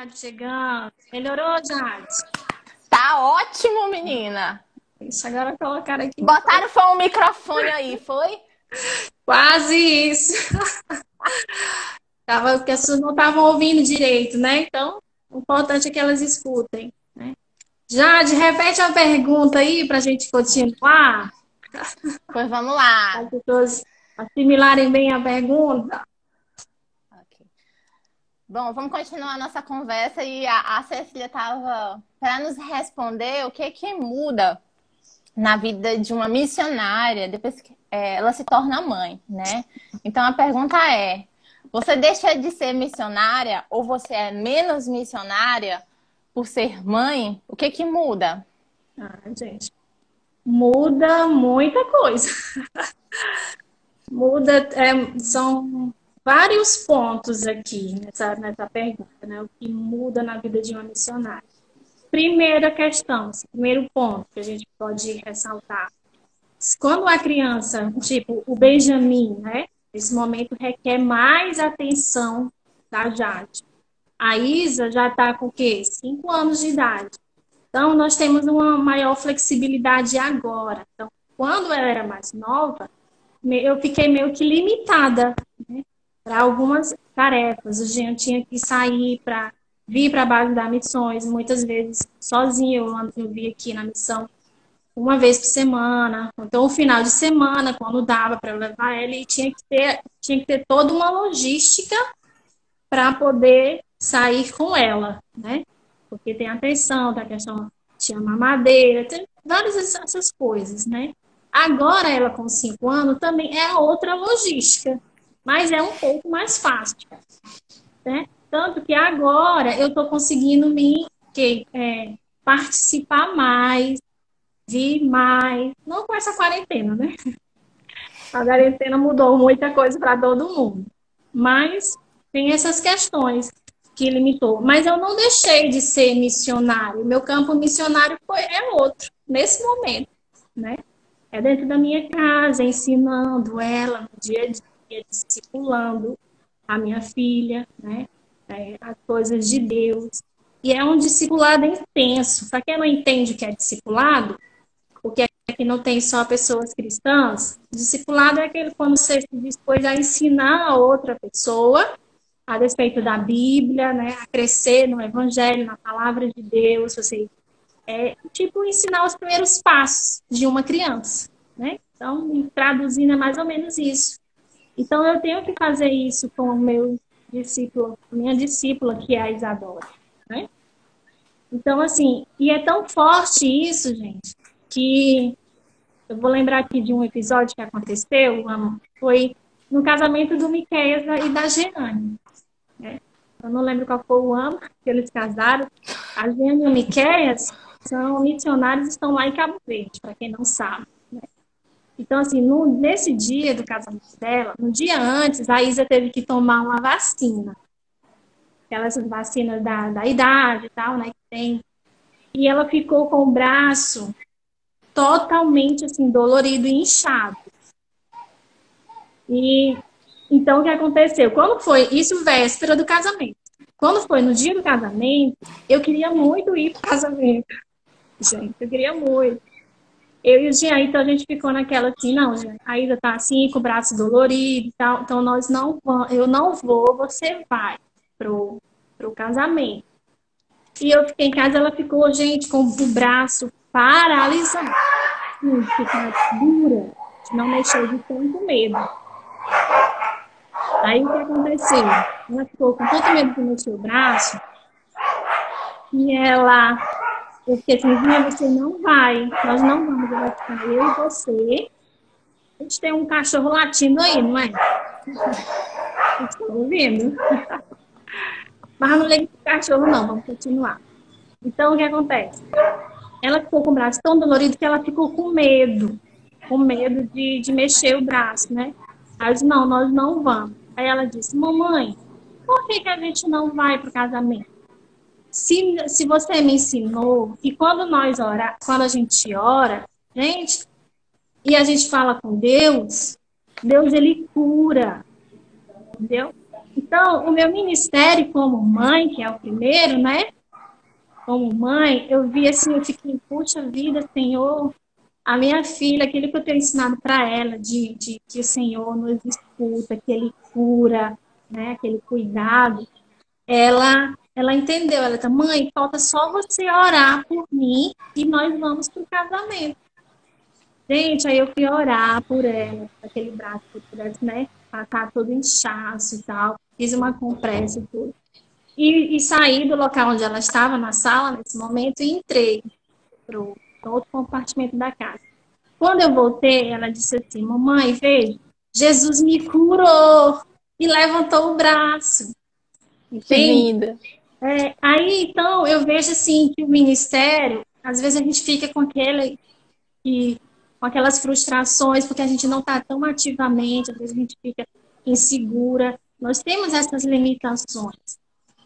Jade chegando. Melhorou, Jade? Tá ótimo, menina. Isso, agora colocaram aqui. Botaram foi um microfone aí, foi? Quase isso. Tava, porque as pessoas não estavam ouvindo direito, né? Então, o importante é que elas escutem. Né? Jade, repete a pergunta aí para a gente continuar. Pois vamos lá. Para as pessoas assimilarem bem a pergunta. Bom, vamos continuar a nossa conversa e a, a Cecília estava para nos responder o que que muda na vida de uma missionária depois que é, ela se torna mãe, né? Então a pergunta é: você deixa de ser missionária ou você é menos missionária por ser mãe? O que que muda? Ah, gente, muda muita coisa. muda, é, são vários pontos aqui nessa, nessa pergunta, né? O que muda na vida de uma missionária. Primeira questão, primeiro ponto que a gente pode ressaltar. Quando a criança, tipo o Benjamin, né? Esse momento requer mais atenção da Jade. A Isa já está com o quê? Cinco anos de idade. Então, nós temos uma maior flexibilidade agora. Então, quando ela era mais nova, eu fiquei meio que limitada né, para algumas tarefas. Eu tinha que sair para vir para a base das missões, muitas vezes sozinha. Eu, eu vi aqui na missão uma vez por semana, então o final de semana, quando dava para levar ela, tinha que ter, tinha que ter toda uma logística para poder sair com ela, né? Porque tem a tem a questão de mamadeira, tem várias essas coisas, né? Agora ela com cinco anos também é outra logística, mas é um pouco mais fácil, né? Tanto que agora eu estou conseguindo me que, é, participar mais, vir mais, não com essa quarentena, né? A quarentena mudou muita coisa para todo mundo, mas tem essas questões que limitou. Mas eu não deixei de ser missionário. Meu campo missionário foi, é outro, nesse momento, né? É dentro da minha casa, ensinando ela no dia a dia, discipulando a minha filha, né? É, as coisas de Deus. E é um discipulado intenso. Para quem não entende o que é discipulado, o que é não tem só pessoas cristãs, discipulado é aquele quando você se dispôs a ensinar a outra pessoa a respeito da Bíblia, né, a crescer no Evangelho, na palavra de Deus, você é tipo ensinar os primeiros passos de uma criança, né? Então, traduzindo é mais ou menos isso. Então, eu tenho que fazer isso com o meu discípulo, minha discípula, que é a Isadora, né? Então, assim, e é tão forte isso, gente, que eu vou lembrar aqui de um episódio que aconteceu, foi no casamento do Miqueias e da Jeane. Né? Eu não lembro qual foi o ano que eles casaram. A Jeane e o Miqueias são missionários estão lá em Cabo Verde, para quem não sabe. Então, assim, no, nesse dia do casamento dela, no dia antes, a Isa teve que tomar uma vacina. Aquelas vacinas da, da idade e tal, né, que tem. E ela ficou com o braço totalmente, assim, dolorido e inchado. E então, o que aconteceu? Quando foi, isso véspera do casamento. Quando foi no dia do casamento, eu queria muito ir para o casamento. Gente, eu queria muito. Eu e o Jean, então a gente ficou naquela assim, não, Jean, a Ida tá assim, com o braço dolorido e tal, então nós não vamos, eu não vou, você vai pro, pro casamento. E eu fiquei em casa, ela ficou, gente, com o braço paralisado. Ficar dura, não mexer de tanto medo. Aí o que aconteceu? Ela ficou com tanto medo de mexer o braço e ela fiquei assim, você não vai, nós não vamos, vai ficar eu e você. A gente tem um cachorro latindo aí, não é? Estão ouvindo? Mas não liga pro cachorro, não, vamos continuar. Então, o que acontece? Ela ficou com o braço tão dolorido que ela ficou com medo, com medo de, de mexer o braço, né? Aí eu disse, não, nós não vamos. Aí ela disse, mamãe, por que, que a gente não vai pro casamento? Se, se você me ensinou que quando nós ora, quando a gente ora, gente, e a gente fala com Deus, Deus ele cura. Entendeu? Então, o meu ministério como mãe, que é o primeiro, né? Como mãe, eu vi assim, eu fiquei, puxa vida, Senhor, a minha filha, aquilo que eu tenho ensinado para ela, de, de que o Senhor nos escuta, que Ele cura, né? Aquele cuidado, ela, ela entendeu. Ela tá, mãe, falta só você orar por mim e nós vamos pro casamento. Gente, aí eu fui orar por ela, aquele braço que pudesse, né? Tá todo inchaço e tal. Fiz uma compressa e tudo. E, e saí do local onde ela estava, na sala, nesse momento, e entrei pro outro compartimento da casa. Quando eu voltei, ela disse assim: Mamãe, veja, Jesus me curou e levantou o braço. Que linda. É, aí, então, eu vejo assim que o ministério, às vezes a gente fica com aquele que com aquelas frustrações, porque a gente não está tão ativamente, às vezes a gente fica insegura. Nós temos essas limitações.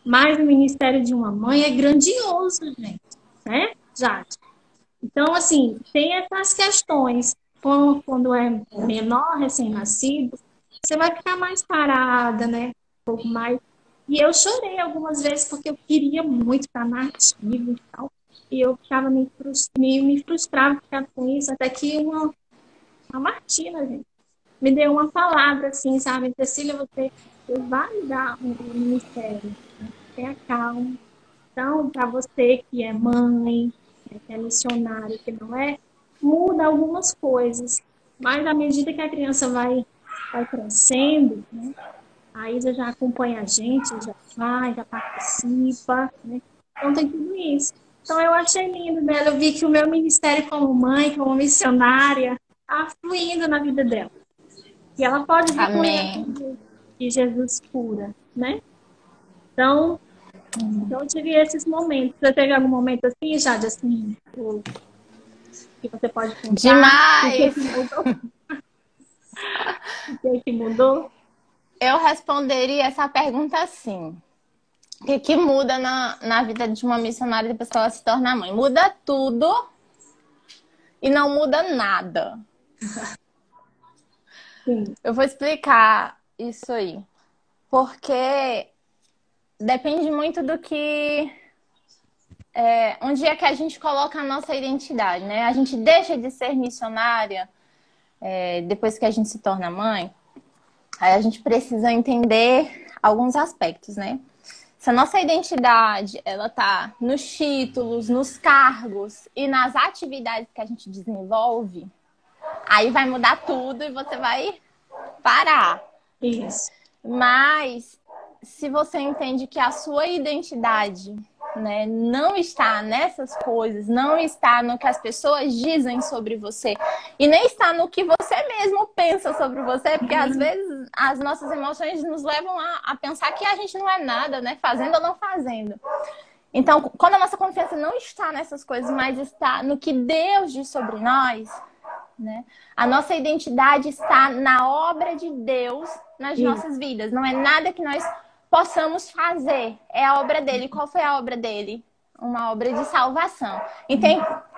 Mas o ministério de uma mãe é grandioso, gente, né, Jade? Então, assim, tem essas questões. Quando é menor, recém-nascido, você vai ficar mais parada, né? Um pouco mais. E eu chorei algumas vezes porque eu queria muito estar na ativa e tal. E eu ficava me, frustrava ficar com isso, até que uma, uma Martina, gente, me deu uma palavra assim, sabe? Cecília, você, você vai dar um, um ministério. Né? Tenha calma. Então, para você que é mãe, né, que é missionário, que não é, muda algumas coisas. Mas à medida que a criança vai, vai crescendo, né? A Isa já acompanha a gente, já vai, já participa, né? Então tem tudo isso. Então eu achei lindo dela, eu vi que o meu ministério como mãe, como missionária, está fluindo na vida dela. E ela pode Amém. que Jesus cura, né? Então, então eu tive esses momentos. Você teve algum momento assim, Jade, assim, que você pode contar? Demais! O que, que mudou? Eu responderia essa pergunta assim. O que, que muda na, na vida de uma missionária depois que ela se torna mãe? Muda tudo e não muda nada. Sim. Eu vou explicar isso aí. Porque depende muito do que. É, onde é que a gente coloca a nossa identidade, né? A gente deixa de ser missionária é, depois que a gente se torna mãe. Aí a gente precisa entender alguns aspectos, né? Se a nossa identidade ela tá nos títulos, nos cargos e nas atividades que a gente desenvolve, aí vai mudar tudo e você vai parar. Isso. Mas se você entende que a sua identidade né, não está nessas coisas, não está no que as pessoas dizem sobre você e nem está no que você mesmo pensa sobre você, porque às vezes as nossas emoções nos levam a, a pensar que a gente não é nada, né, fazendo ou não fazendo. Então, quando a nossa confiança não está nessas coisas, mas está no que Deus diz sobre nós, né? A nossa identidade está na obra de Deus nas Isso. nossas vidas. Não é nada que nós possamos fazer. É a obra dele. Qual foi a obra dele? Uma obra de salvação. Então,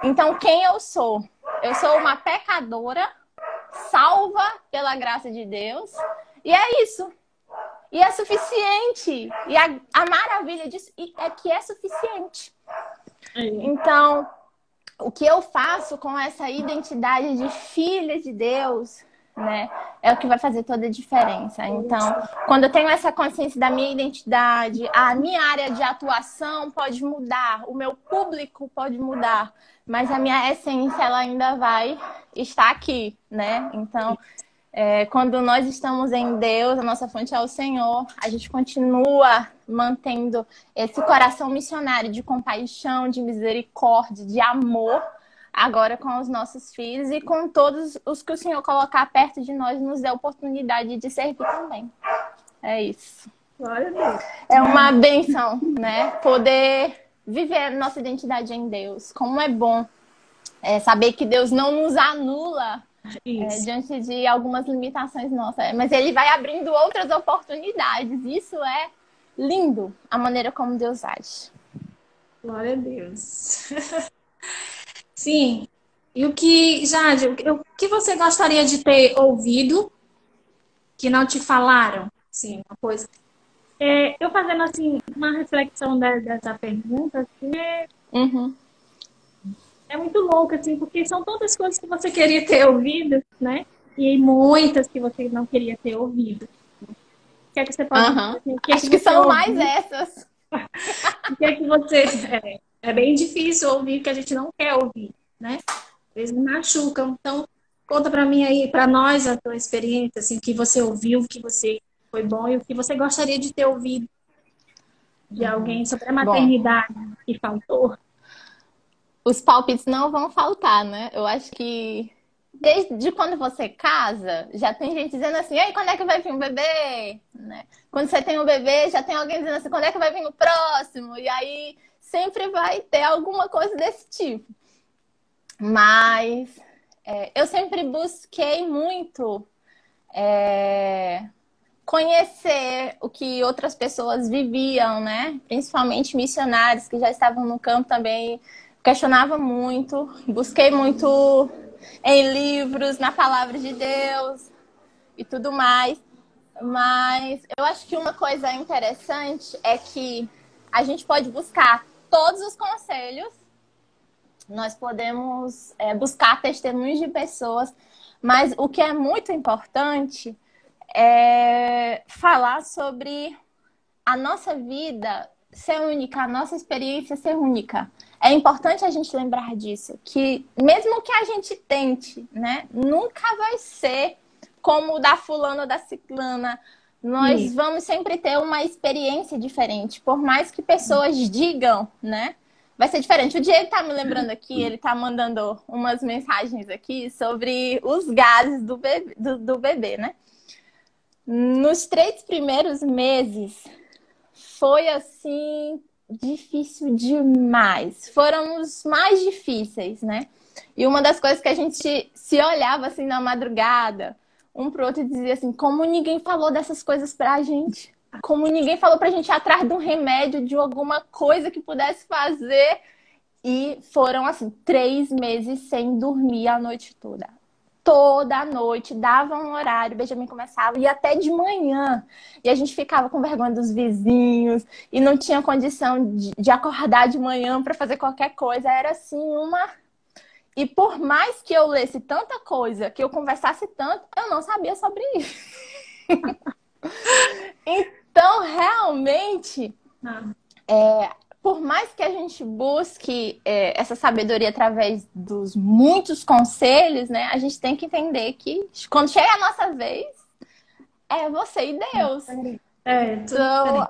então quem eu sou? Eu sou uma pecadora, salva pela graça de Deus. E é isso. E é suficiente. E a, a maravilha disso é que é suficiente. Então, o que eu faço com essa identidade de filha de Deus, né, é o que vai fazer toda a diferença. Então, quando eu tenho essa consciência da minha identidade, a minha área de atuação pode mudar, o meu público pode mudar, mas a minha essência ela ainda vai estar aqui, né? Então, é, quando nós estamos em Deus, a nossa fonte é o Senhor, a gente continua mantendo esse coração missionário de compaixão, de misericórdia, de amor, agora com os nossos filhos e com todos os que o Senhor colocar perto de nós, nos dê a oportunidade de servir também. É isso. Glória a Deus. É uma benção, né? Poder viver nossa identidade em Deus. Como é bom é, saber que Deus não nos anula é, diante de algumas limitações nossas, mas Ele vai abrindo outras oportunidades. Isso é lindo, a maneira como Deus age. Glória a Deus. Sim. E o que, Jade, o que você gostaria de ter ouvido que não te falaram? Sim, uma coisa. é, eu fazendo assim uma reflexão dessa pergunta, assim, é, uhum. é muito louca, assim, porque são todas coisas que você queria ter ouvido, né? E muitas que você não queria ter ouvido. O que é que você pode uhum. Assim, que Acho é que, que são ouviu? mais essas. o que é que você. É, é, bem difícil ouvir o que a gente não quer ouvir, né? Às vezes machucam. Então, conta para mim aí, para nós, a tua experiência, assim, o que você ouviu, o que você foi bom e o que você gostaria de ter ouvido de uhum. alguém sobre a maternidade bom, que faltou. Os palpites não vão faltar, né? Eu acho que desde quando você casa, já tem gente dizendo assim, ei, quando é que vai vir o bebê? Né? Quando você tem um bebê, já tem alguém dizendo assim, quando é que vai vir o próximo? E aí sempre vai ter alguma coisa desse tipo. Mas é, eu sempre busquei muito é, conhecer o que outras pessoas viviam, né? Principalmente missionários que já estavam no campo também. Questionava muito, busquei muito em livros, na palavra de Deus e tudo mais. Mas eu acho que uma coisa interessante é que a gente pode buscar todos os conselhos, nós podemos é, buscar testemunhos de pessoas, mas o que é muito importante é falar sobre a nossa vida ser única, a nossa experiência ser única. É importante a gente lembrar disso, que mesmo que a gente tente, né, nunca vai ser como o da fulana ou da ciclana. Nós Sim. vamos sempre ter uma experiência diferente, por mais que pessoas digam, né? Vai ser diferente. O Diego tá me lembrando aqui, ele tá mandando umas mensagens aqui sobre os gases do bebê, do, do bebê né? Nos três primeiros meses, foi assim difícil demais. Foram os mais difíceis, né? E uma das coisas que a gente se olhava assim na madrugada, um pro outro e dizia assim: como ninguém falou dessas coisas pra gente? Como ninguém falou pra gente ir atrás de um remédio, de alguma coisa que pudesse fazer. E foram assim, três meses sem dormir a noite toda toda noite, dava um horário, Benjamin começava, e até de manhã. E a gente ficava com vergonha dos vizinhos, e não tinha condição de, de acordar de manhã para fazer qualquer coisa. Era assim, uma. E por mais que eu lesse tanta coisa, que eu conversasse tanto, eu não sabia sobre isso. então, realmente, ah. é, por mais que a gente busque é, essa sabedoria através dos muitos conselhos, né, a gente tem que entender que quando chega a nossa vez, é você e Deus. É, então,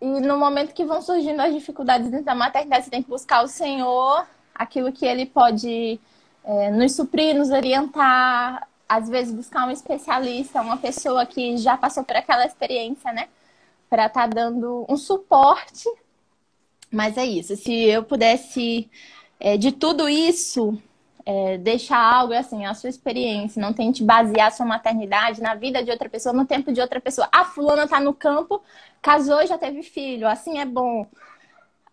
e no momento que vão surgindo as dificuldades dentro da maternidade, você tem que buscar o Senhor, aquilo que Ele pode é, nos suprir, nos orientar, às vezes buscar um especialista, uma pessoa que já passou por aquela experiência, né? Para estar tá dando um suporte mas é isso. Se eu pudesse, é, de tudo isso, é, deixar algo assim, a sua experiência, não tente basear a sua maternidade na vida de outra pessoa, no tempo de outra pessoa. A fulana tá no campo, casou e já teve filho, assim é bom.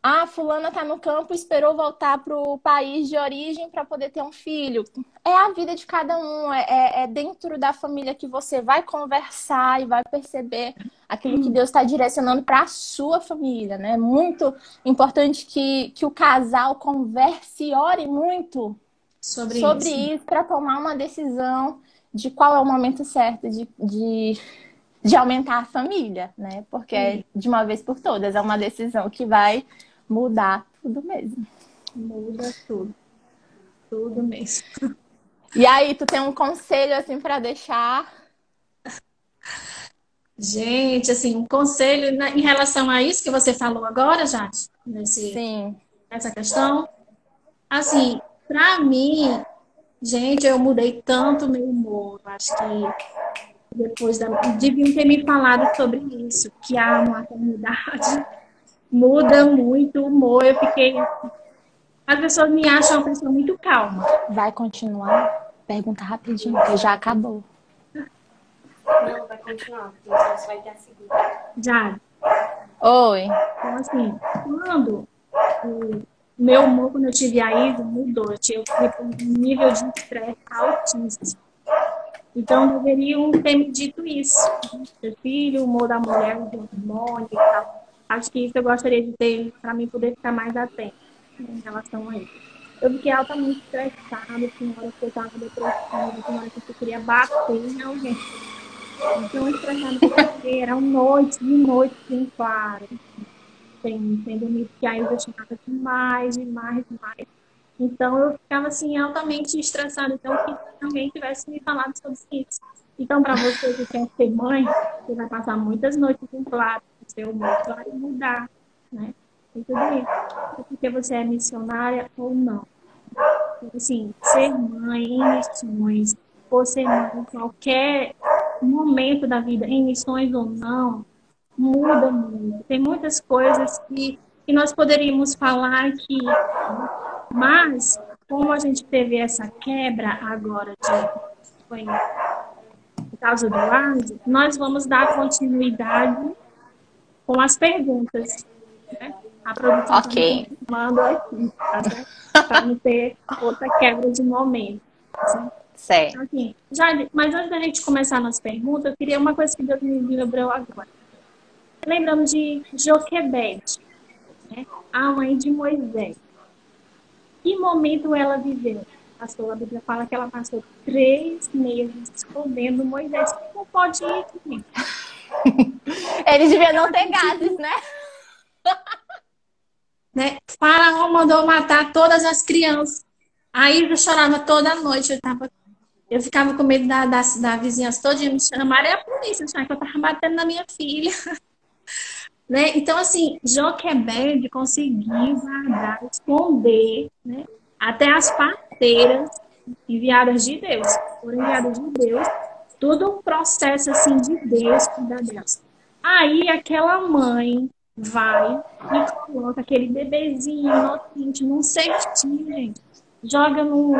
Ah, fulana tá no campo, esperou voltar pro país de origem para poder ter um filho. É a vida de cada um, é, é, é, dentro da família que você vai conversar e vai perceber aquilo que Deus está direcionando para a sua família, né? É muito importante que, que o casal converse e ore muito sobre, sobre isso, isso para tomar uma decisão de qual é o momento certo de, de, de aumentar a família, né? Porque é de uma vez por todas, é uma decisão que vai mudar tudo mesmo. Muda tudo. Tudo mesmo. E aí, tu tem um conselho assim para deixar? Gente, assim, um conselho em relação a isso que você falou agora, Jade, nesse, Sim. nessa questão. Assim, para mim, gente, eu mudei tanto meu humor. Acho que depois da. Deviam ter me falado sobre isso, que a maternidade muda muito o humor. Eu fiquei. As pessoas me acham uma pessoa muito calma. Vai continuar? Pergunta rapidinho, que já acabou. Não, vai continuar, porque você vai ter a segunda. Já. Oi. Então, assim, quando o meu humor, quando eu tive a Isa, mudou. Eu tive um nível de estresse altíssimo. Então, deveriam ter me dito isso. Seu filho, o humor da mulher, o hormônio e tal. Acho que isso eu gostaria de ter para mim poder ficar mais atento em relação a isso. Eu fiquei altamente estressada, tinha hora que eu estava depressiva, tinha hora que eu queria bater em alguém. Então, estressada porque eram noites e noites em claro. Sem, sem dormir, porque aí eu chamava demais, demais, demais. Então, eu ficava, assim, altamente estressada. Então, que alguém tivesse me falado sobre isso. Então, para você que quer ser mãe, você vai passar muitas noites em claro, seu humor vai mudar, né? E tudo isso. Porque você é missionária ou não. Então, assim, ser mãe em missões, ou ser mãe em qualquer momento da vida, em missões ou não, muda muito. Tem muitas coisas que, que nós poderíamos falar aqui, mas como a gente teve essa quebra agora de foi por causa do áudio, nós vamos dar continuidade com as perguntas. Né? A produção ok. manda aqui, tá? para não ter outra quebra de momento. Assim. Certo. Então, assim, já, mas antes da gente começar nas perguntas, eu queria uma coisa que Deus me lembrou agora. Lembramos de Joquebede, né? a mãe de Moisés. Que momento ela viveu? Pastor, a Bíblia fala que ela passou três meses escondendo Moisés. Como pode ir, gente? Eles deviam não ter gases, né? né? Faraó mandou matar todas as crianças. Aí eu chorava toda noite. Eu, tava, eu ficava com medo da, da, da vizinhança toda me chamar e a polícia, achar que eu estava batendo na minha filha. né? Então, assim, Joquebed conseguiu guardar, esconder, né? até as parteiras enviadas de Deus, foram enviadas de Deus, tudo um processo assim de Deus cuidar delas. Aí aquela mãe vai e coloca aquele bebezinho inocente num cestinho, gente. Joga no,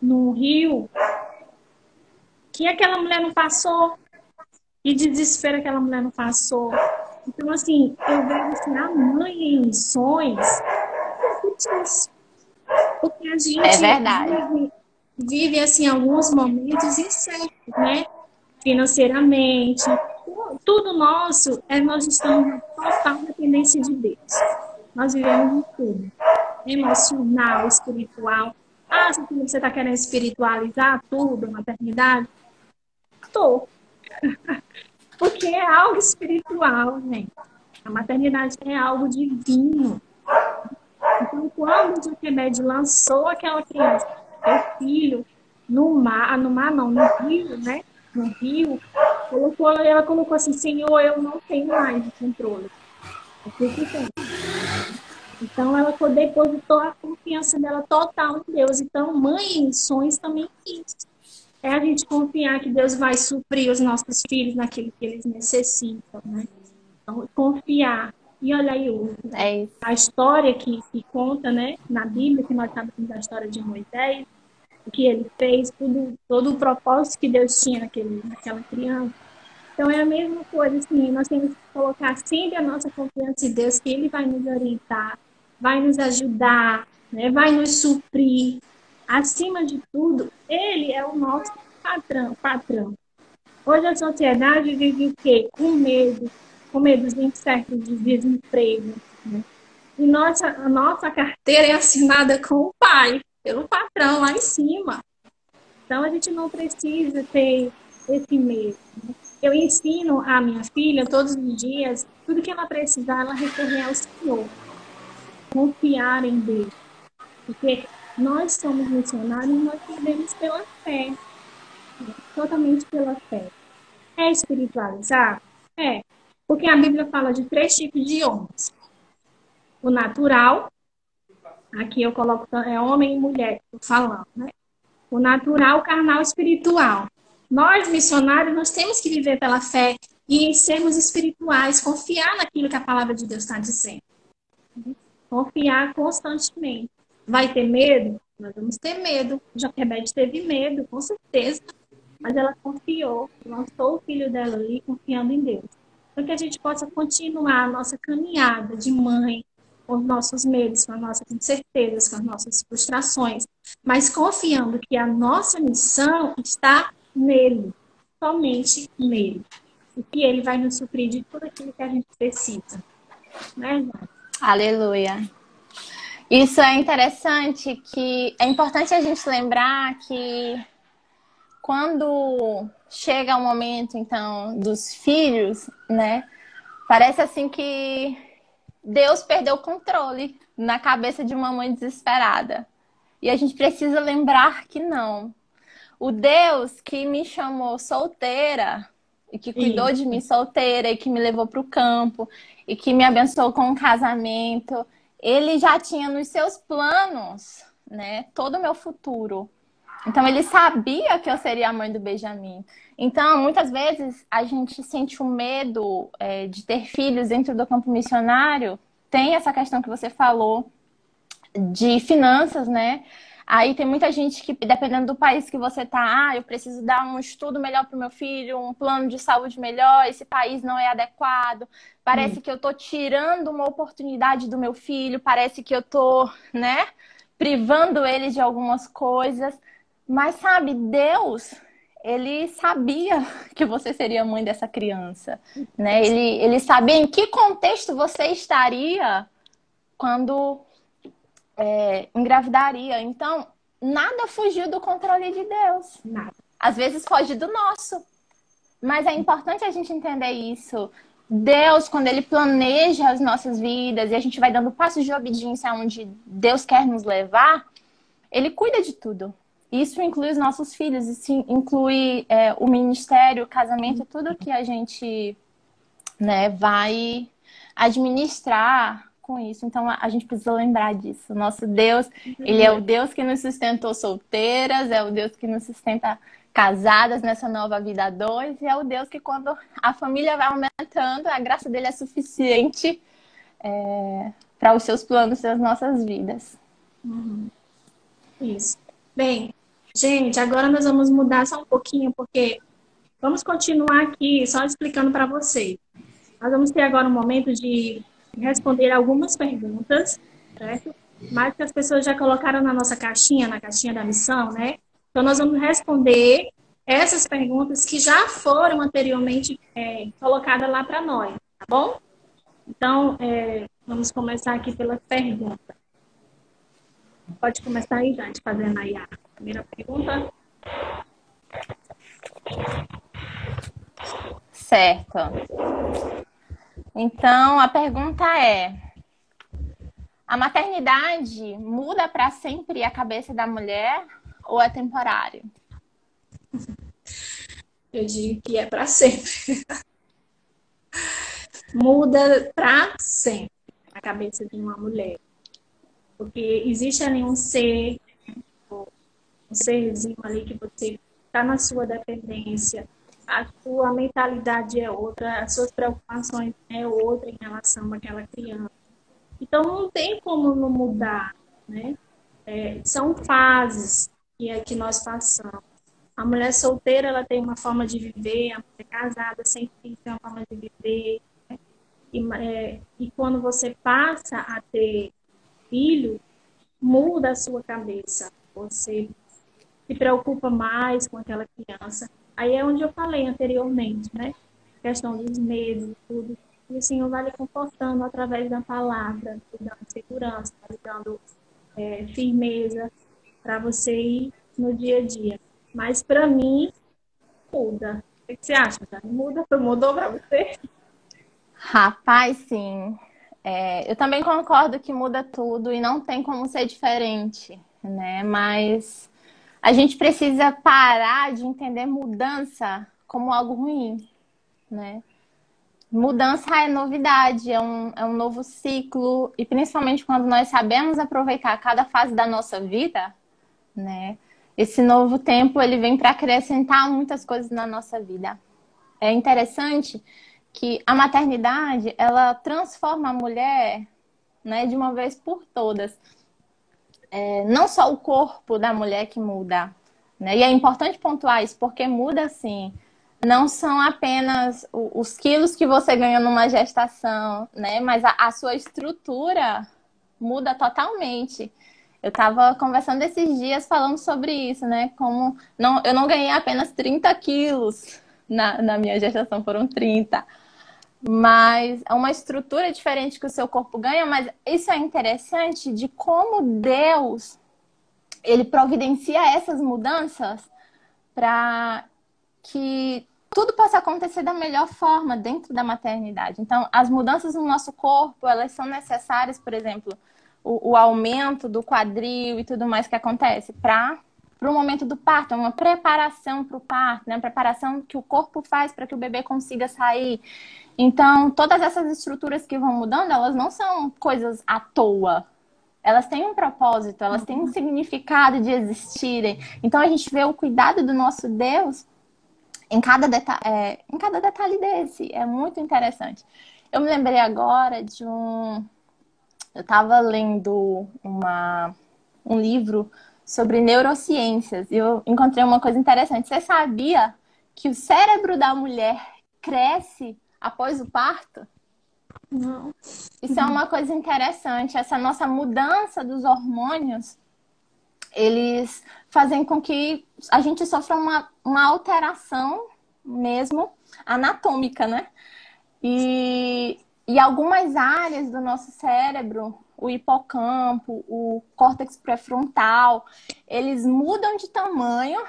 no rio. Que aquela mulher não passou. E desespero aquela mulher não passou. Então, assim, eu vejo assim, a mãe em sonhos. Porque a gente é verdade. Vive, vive, assim, alguns momentos incertos, né? Financeiramente, tudo nosso é nós estamos na total dependência de Deus. Nós vivemos em tudo. Emocional, espiritual. Ah, você está querendo espiritualizar tudo, maternidade? Estou. Porque é algo espiritual, gente. A maternidade é algo divino. Então, quando o Joquebed lançou aquela criança, o filho, no mar, no mar não, no rio, né? No rio, colocou, ela colocou assim, Senhor, eu não tenho mais o controle. Eu fico sem. Então ela depositou a confiança dela total em Deus. Então, mãe em sonhos também isso. É a gente confiar que Deus vai suprir os nossos filhos naquilo que eles necessitam, né? Então, confiar. E olha aí o, é a história que, que conta, né, na Bíblia, que nós sabemos da história de Moisés, o que ele fez, tudo, todo o propósito que Deus tinha naquele, naquela criança. Então é a mesma coisa, assim, nós temos que colocar sempre a nossa confiança em Deus, que Ele vai nos orientar, vai nos ajudar, né? vai nos suprir. Acima de tudo, Ele é o nosso patrão. patrão. Hoje a sociedade vive o quê? Com medo, com medo de incertos de desemprego. Né? E nossa, a nossa carteira é assinada com o pai, pelo patrão lá em cima. Então a gente não precisa ter esse medo. Né? Eu ensino a minha filha todos os dias, tudo que ela precisar, ela recorrer ao Senhor. Confiar em Deus. Porque nós somos missionários nós vivemos pela fé. Totalmente pela fé. É espiritualizar? É. Porque a Bíblia fala de três tipos de homens. O natural, aqui eu coloco é homem e mulher, estou falando, né? O natural, o carnal, espiritual. Nós, missionários, nós temos que viver pela fé e sermos espirituais, confiar naquilo que a palavra de Deus está dizendo. Confiar constantemente. Vai ter medo? Nós vamos ter medo. Joquebede teve medo, com certeza. Mas ela confiou, lançou o filho dela ali, confiando em Deus. Para que a gente possa continuar a nossa caminhada de mãe, com os nossos medos, com as nossas incertezas, com as nossas frustrações, mas confiando que a nossa missão está nele, somente nele. E que ele vai nos suprir de tudo aquilo que a gente precisa. Né, Aleluia. Isso é interessante que é importante a gente lembrar que quando chega o momento então dos filhos, né? Parece assim que Deus perdeu o controle na cabeça de uma mãe desesperada. E a gente precisa lembrar que não. O Deus que me chamou solteira e que cuidou de mim solteira e que me levou para o campo e que me abençoou com um casamento ele já tinha nos seus planos, né, todo o meu futuro. Então ele sabia que eu seria a mãe do Benjamin. Então, muitas vezes a gente sente o medo é, de ter filhos dentro do campo missionário. Tem essa questão que você falou de finanças, né? Aí tem muita gente que, dependendo do país que você tá, ah, eu preciso dar um estudo melhor para o meu filho, um plano de saúde melhor, esse país não é adequado. Parece hum. que eu tô tirando uma oportunidade do meu filho, parece que eu tô, né, privando ele de algumas coisas. Mas sabe, Deus, ele sabia que você seria mãe dessa criança, né? Ele, ele sabia em que contexto você estaria quando é, engravidaria. Então, nada fugiu do controle de Deus. Nada. Às vezes foge do nosso. Mas é importante a gente entender isso. Deus, quando Ele planeja as nossas vidas e a gente vai dando passos de obediência onde Deus quer nos levar, Ele cuida de tudo. Isso inclui os nossos filhos, isso inclui é, o ministério, o casamento, tudo que a gente né, vai administrar com isso. Então a gente precisa lembrar disso. Nosso Deus, ele é o Deus que nos sustentou solteiras, é o Deus que nos sustenta casadas nessa nova vida a dois, e é o Deus que quando a família vai aumentando, a graça dele é suficiente é, para os seus planos das nossas vidas. Uhum. Isso. Bem, gente, agora nós vamos mudar só um pouquinho, porque vamos continuar aqui só explicando para vocês. Nós vamos ter agora um momento de responder algumas perguntas, certo? Mas que as pessoas já colocaram na nossa caixinha, na caixinha da missão, né? Então, nós vamos responder essas perguntas que já foram anteriormente é, colocadas lá para nós, tá bom? Então, é, vamos começar aqui pela pergunta. Pode começar aí, gente, fazendo aí a primeira pergunta. Certo. Então, a pergunta é: a maternidade muda para sempre a cabeça da mulher ou é temporário? Eu digo que é para sempre. muda para sempre a cabeça de uma mulher. Porque existe ali um ser, um serzinho ali que você está na sua dependência, a sua mentalidade é outra, as suas preocupações é outra em relação àquela criança. Então não tem como não mudar, né? É, são fases que, é, que nós passamos. A mulher solteira ela tem uma forma de viver, a mulher casada sem filho tem uma forma de viver. Né? E, é, e quando você passa a ter filho, muda a sua cabeça. Você se preocupa mais com aquela criança Aí é onde eu falei anteriormente, né? A questão dos medos e tudo. E o Senhor vai lhe confortando através da palavra, te dando segurança, te dando é, firmeza para você ir no dia a dia. Mas para mim, muda. O que você acha? Muda? Mudou para você? Rapaz, sim. É, eu também concordo que muda tudo e não tem como ser diferente, né? Mas a gente precisa parar de entender mudança como algo ruim, né? Mudança é novidade, é um, é um novo ciclo, e principalmente quando nós sabemos aproveitar cada fase da nossa vida, né? Esse novo tempo ele vem para acrescentar muitas coisas na nossa vida. É interessante que a maternidade ela transforma a mulher, né, de uma vez por todas é, não só o corpo da mulher que muda, né? E é importante pontuar isso, porque muda assim. Não são apenas os quilos que você ganha numa gestação, né? Mas a, a sua estrutura muda totalmente. Eu estava conversando esses dias falando sobre isso, né? Como não, eu não ganhei apenas 30 quilos na, na minha gestação, foram 30. Mas é uma estrutura diferente que o seu corpo ganha, mas isso é interessante de como Deus ele providencia essas mudanças para que tudo possa acontecer da melhor forma dentro da maternidade. Então, as mudanças no nosso corpo, elas são necessárias, por exemplo, o, o aumento do quadril e tudo mais que acontece para para o momento do parto, é uma preparação para o parto, né? Preparação que o corpo faz para que o bebê consiga sair. Então, todas essas estruturas que vão mudando, elas não são coisas à toa. Elas têm um propósito, elas têm um significado de existirem. Então, a gente vê o cuidado do nosso Deus em cada, é, em cada detalhe desse. É muito interessante. Eu me lembrei agora de um. Eu estava lendo uma, um livro sobre neurociências e eu encontrei uma coisa interessante. Você sabia que o cérebro da mulher cresce após o parto? Não. Isso é uma coisa interessante. Essa nossa mudança dos hormônios, eles fazem com que a gente sofra uma, uma alteração mesmo anatômica, né? E, e algumas áreas do nosso cérebro, o hipocampo, o córtex pré-frontal, eles mudam de tamanho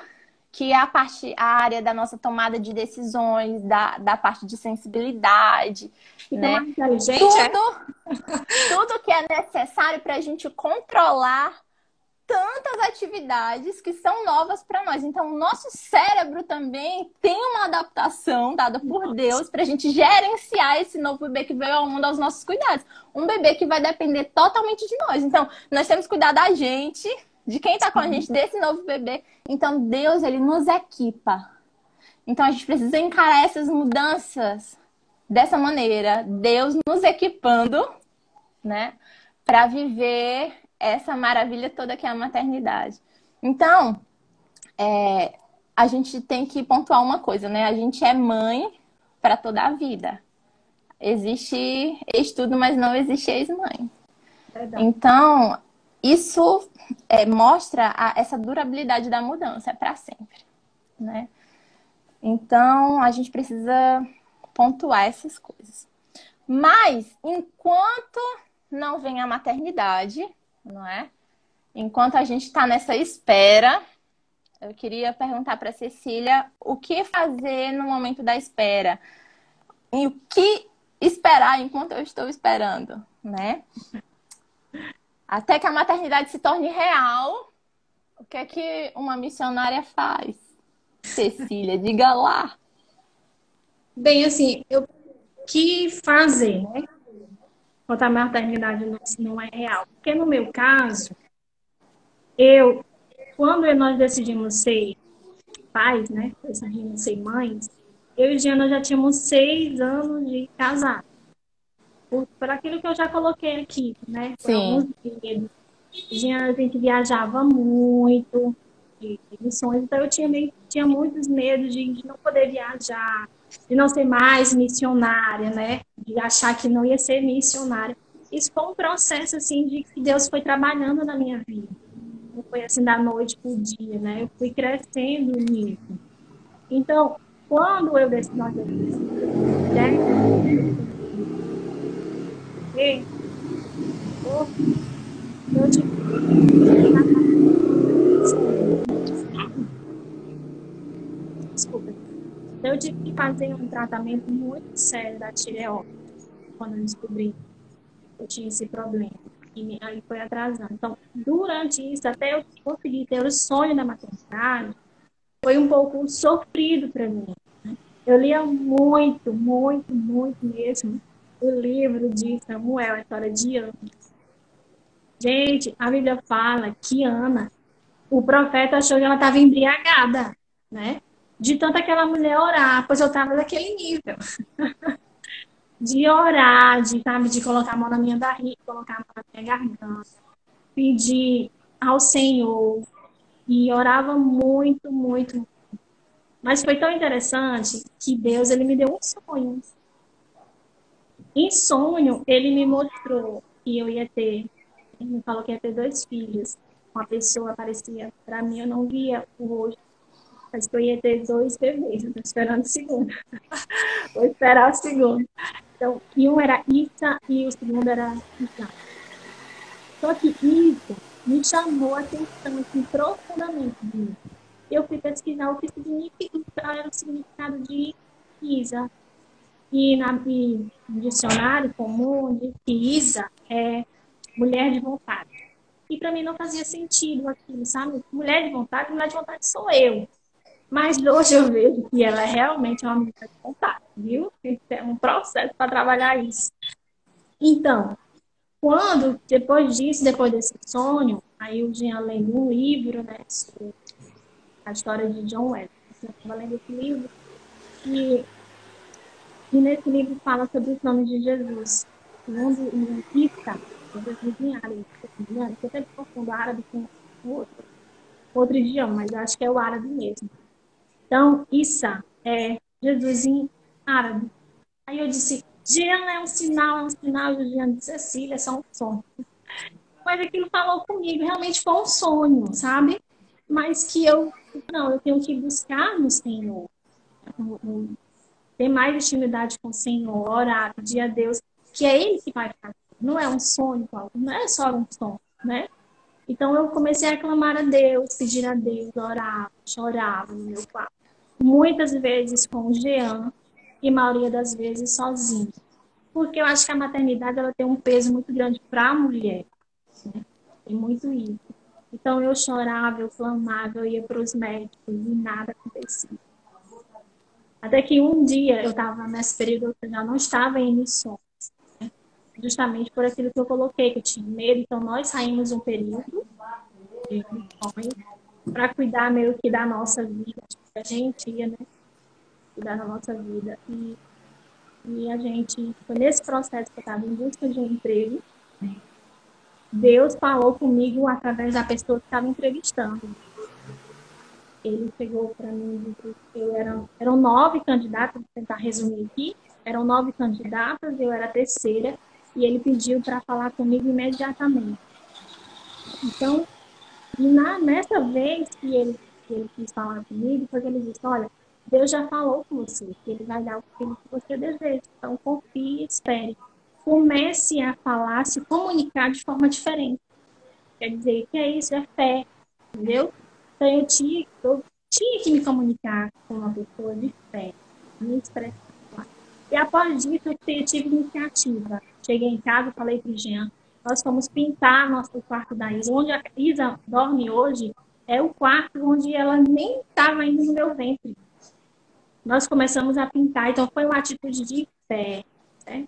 que é a parte, a área da nossa tomada de decisões, da, da parte de sensibilidade, né? inteligente, tudo, é? tudo que é necessário para a gente controlar tantas atividades que são novas para nós. Então, o nosso cérebro também tem uma adaptação dada por Nossa. Deus para a gente gerenciar esse novo bebê que veio ao mundo aos nossos cuidados. Um bebê que vai depender totalmente de nós. Então, nós temos que cuidar da gente, de quem está com a gente, desse novo bebê. Então, Deus, ele nos equipa. Então, a gente precisa encarar essas mudanças dessa maneira. Deus nos equipando, né? Para viver essa maravilha toda que é a maternidade. Então, é, a gente tem que pontuar uma coisa, né? A gente é mãe para toda a vida. Existe estudo, mas não existe ex-mãe. Então, isso é, mostra a, essa durabilidade da mudança, é para sempre, né? Então, a gente precisa pontuar essas coisas. Mas, enquanto não vem a maternidade, não é? Enquanto a gente está nessa espera, eu queria perguntar para Cecília o que fazer no momento da espera e o que esperar enquanto eu estou esperando, né? Até que a maternidade se torne real, o que é que uma missionária faz? Cecília, diga lá. Bem, assim, eu que fazer, né? Quanto a maternidade não, não é real. Porque no meu caso, eu, quando nós decidimos ser pais, né? Decidimos ser mães, eu e Diana já tínhamos seis anos de casado por, por aquilo que eu já coloquei aqui, né? Por Sim. medos. a gente viajava muito de missões, então eu tinha, meio, tinha muitos medos de, de, não poder viajar, de não ser mais missionária, né? De achar que não ia ser missionária. Isso foi um processo, assim, de que Deus foi trabalhando na minha vida. Não foi assim da noite para o dia, né? Eu fui crescendo nisso. Então, quando eu decidi, nós decidimos, né? Eu Desculpa. Eu tive que fazer um tratamento muito sério da tireoide quando eu descobri que eu tinha esse problema. E aí foi atrasando. Então, durante isso, até eu conseguir ter o sonho da maternidade, foi um pouco sofrido para mim. Né? Eu lia muito, muito, muito mesmo o livro de Samuel, a história de Ana. Gente, a Bíblia fala que Ana, o profeta achou que ela estava embriagada, né? De tanto aquela mulher orar, pois eu estava naquele nível. de orar, de, sabe, de colocar a mão na minha barriga, colocar a mão na minha garganta, pedir ao Senhor. E orava muito, muito. Mas foi tão interessante que Deus ele me deu um sonho. Em sonho, ele me mostrou que eu ia ter Ele me falou que ia ter dois filhos. Uma pessoa aparecia para mim, eu não via o rosto. Mas que eu ia ter dois bebês. Eu tô esperando o segundo. Vou esperar o segundo. Então, e um era Issa e o segundo era Issa. Só que Issa me chamou a atenção assim, profundamente. Eu fui pesquisar o que significa, era o significado de Isa. E, na, e no dicionário comum diz que Isa é mulher de vontade. E para mim não fazia sentido aquilo, sabe? Mulher de vontade, mulher de vontade sou eu. Mas hoje eu vejo que ela é realmente uma mulher de vontade, viu? É um processo para trabalhar isso. Então, quando, depois disso, depois desse sonho, aí eu tinha lendo um livro, né, a história de John Wesley. Eu estava lendo esse livro e, e nesse livro fala sobre os nomes de Jesus. Segundo o Ita, Jesus em árabe, eu sempre confundo árabe com outro, outro idioma, mas acho que é o árabe mesmo. Então, Issa é Jesus em árabe. Aí eu disse, Jean é um sinal, é um sinal, e o Jean disse, Cecília, é só um sonho. Mas aquilo falou comigo, realmente foi um sonho, sabe? Mas que eu, não, eu tenho que buscar no Senhor. Ter mais intimidade com o Senhor, orar, pedir a Deus, que é Ele que vai fazer. Não é um sonho, não é só um sonho, né? Então eu comecei a clamar a Deus, pedir a Deus, orava, chorava no meu quarto. Muitas vezes com o Jean, e maioria das vezes sozinho. Porque eu acho que a maternidade ela tem um peso muito grande para a mulher. Né? Tem muito isso. Então eu chorava, eu clamava, eu ia para os médicos e nada acontecia. Até que um dia eu estava nesse período, eu já não estava em missões. Né? Justamente por aquilo que eu coloquei, que eu tinha medo. Então nós saímos um período de missões para cuidar meio que da nossa vida. A gente ia, né? cuidar da nossa vida. E, e a gente, foi nesse processo que eu estava em busca de um emprego, Deus falou comigo através da pessoa que estava entrevistando. Ele chegou para mim eu era, eram nove candidatas, vou tentar resumir aqui, eram nove candidatas, eu era a terceira, e ele pediu para falar comigo imediatamente. Então, na, nessa vez que ele, que ele quis falar comigo, foi que ele disse, olha, Deus já falou com você que Ele vai dar o que você deseja. Então, confie espere. Comece a falar, se comunicar de forma diferente. Quer dizer, que é isso? É fé. Entendeu? Então, eu tinha, eu tinha que me comunicar com uma pessoa de fé. Me expressar. E após isso, eu tive iniciativa. Cheguei em casa, falei para o Jean, nós fomos pintar nosso quarto da Isa. Onde a Isa dorme hoje é o quarto onde ela nem estava indo no meu ventre nós começamos a pintar, então foi uma atitude de fé, né?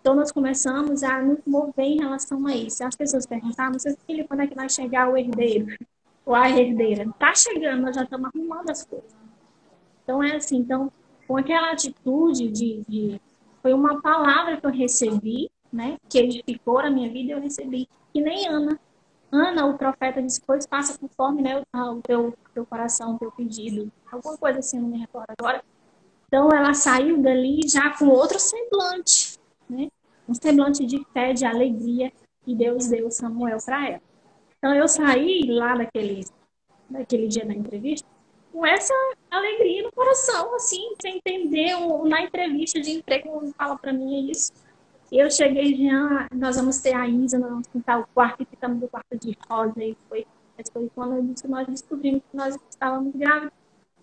Então nós começamos a nos mover em relação a isso. As pessoas perguntavam, seu filho, quando é que vai chegar o herdeiro? Ou a herdeira? Tá chegando, nós já estamos arrumando as coisas. Então é assim, então, com aquela atitude de, de foi uma palavra que eu recebi, né? Que edificou a minha vida, eu recebi. Que nem Ana. Ana, o profeta disse, pois passa conforme né, o teu, teu coração, o teu pedido. Alguma coisa assim, não me recordo agora. Então ela saiu dali já com outro semblante, né? Um semblante de fé, de alegria que Deus deu Samuel para ela. Então eu saí lá daquele, daquele dia da entrevista com essa alegria no coração, assim, sem entender na entrevista de emprego, fala para mim é isso. Eu cheguei já, nós vamos ter a Isa, nós vamos pintar o quarto e ficamos no quarto de rosa. E foi, foi quando nós descobrimos que nós estávamos grávidos.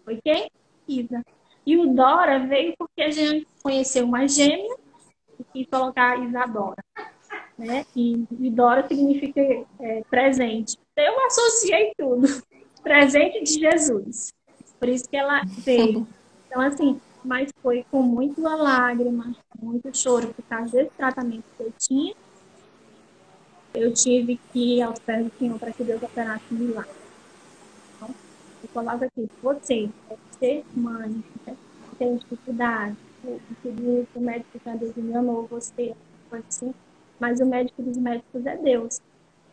Foi quem? Isa. E o Dora veio porque a gente conheceu uma gêmea e colocar Isadora. Né? E, e Dora significa é, presente. Eu associei tudo. Presente de Jesus. Por isso que ela veio. Então, assim, mas foi com muita lágrima, muito choro por causa desse tratamento que eu tinha. Eu tive que ir aos pés do Senhor para que Deus operasse um milagre. Então, eu coloco aqui, você, ser mãe, né? tem dificuldade, o médico Deus enganou você, pode ser, mas o médico dos médicos é Deus.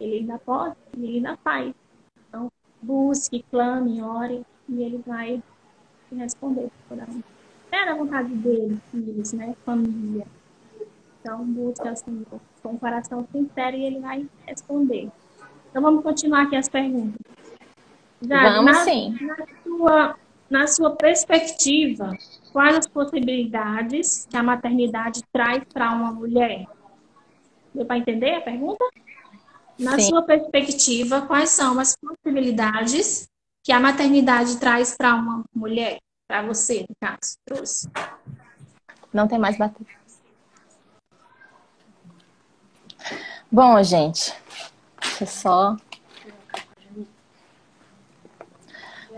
Ele ainda pode, ele ainda faz. Então, busque, clame, ore, e ele vai responder por aí. É da vontade dele, filhos, né? Família. Então, busca assim, com o coração sincero e ele vai responder. Então, vamos continuar aqui as perguntas. Já, vamos na, sim. Na sua, na sua perspectiva, quais as possibilidades que a maternidade traz para uma mulher? Deu para entender a pergunta? Na sim. sua perspectiva, quais são as possibilidades que a maternidade traz para uma mulher? Para você, no caso, trouxe. Não tem mais bateria. Bom, gente, deixa eu só.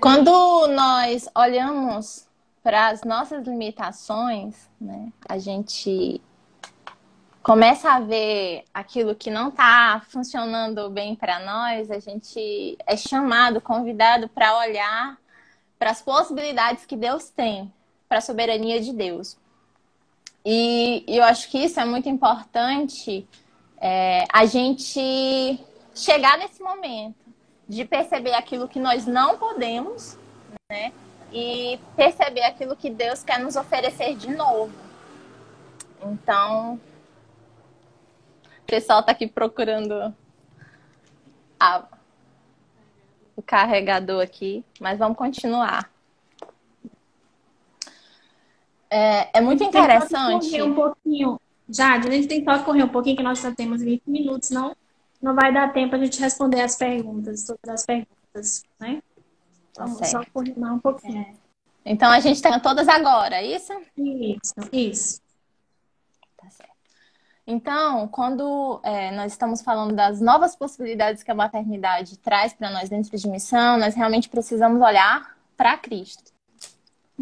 Quando nós olhamos para as nossas limitações, né, a gente começa a ver aquilo que não está funcionando bem para nós, a gente é chamado, convidado para olhar para as possibilidades que Deus tem, para a soberania de Deus. E, e eu acho que isso é muito importante é, a gente chegar nesse momento de perceber aquilo que nós não podemos, né? E perceber aquilo que Deus quer nos oferecer de novo. Então, o pessoal está aqui procurando a, o carregador aqui, mas vamos continuar. É, é muito interessante. Um pouquinho Jade, a gente tem que correr um pouquinho, que nós só temos 20 minutos, senão não vai dar tempo a gente responder as perguntas, todas as perguntas, né? Então, tá só correr um pouquinho. É. Então, a gente tem todas agora, é isso? Isso, isso. Então, quando é, nós estamos falando das novas possibilidades que a maternidade traz para nós dentro de missão, nós realmente precisamos olhar para Cristo.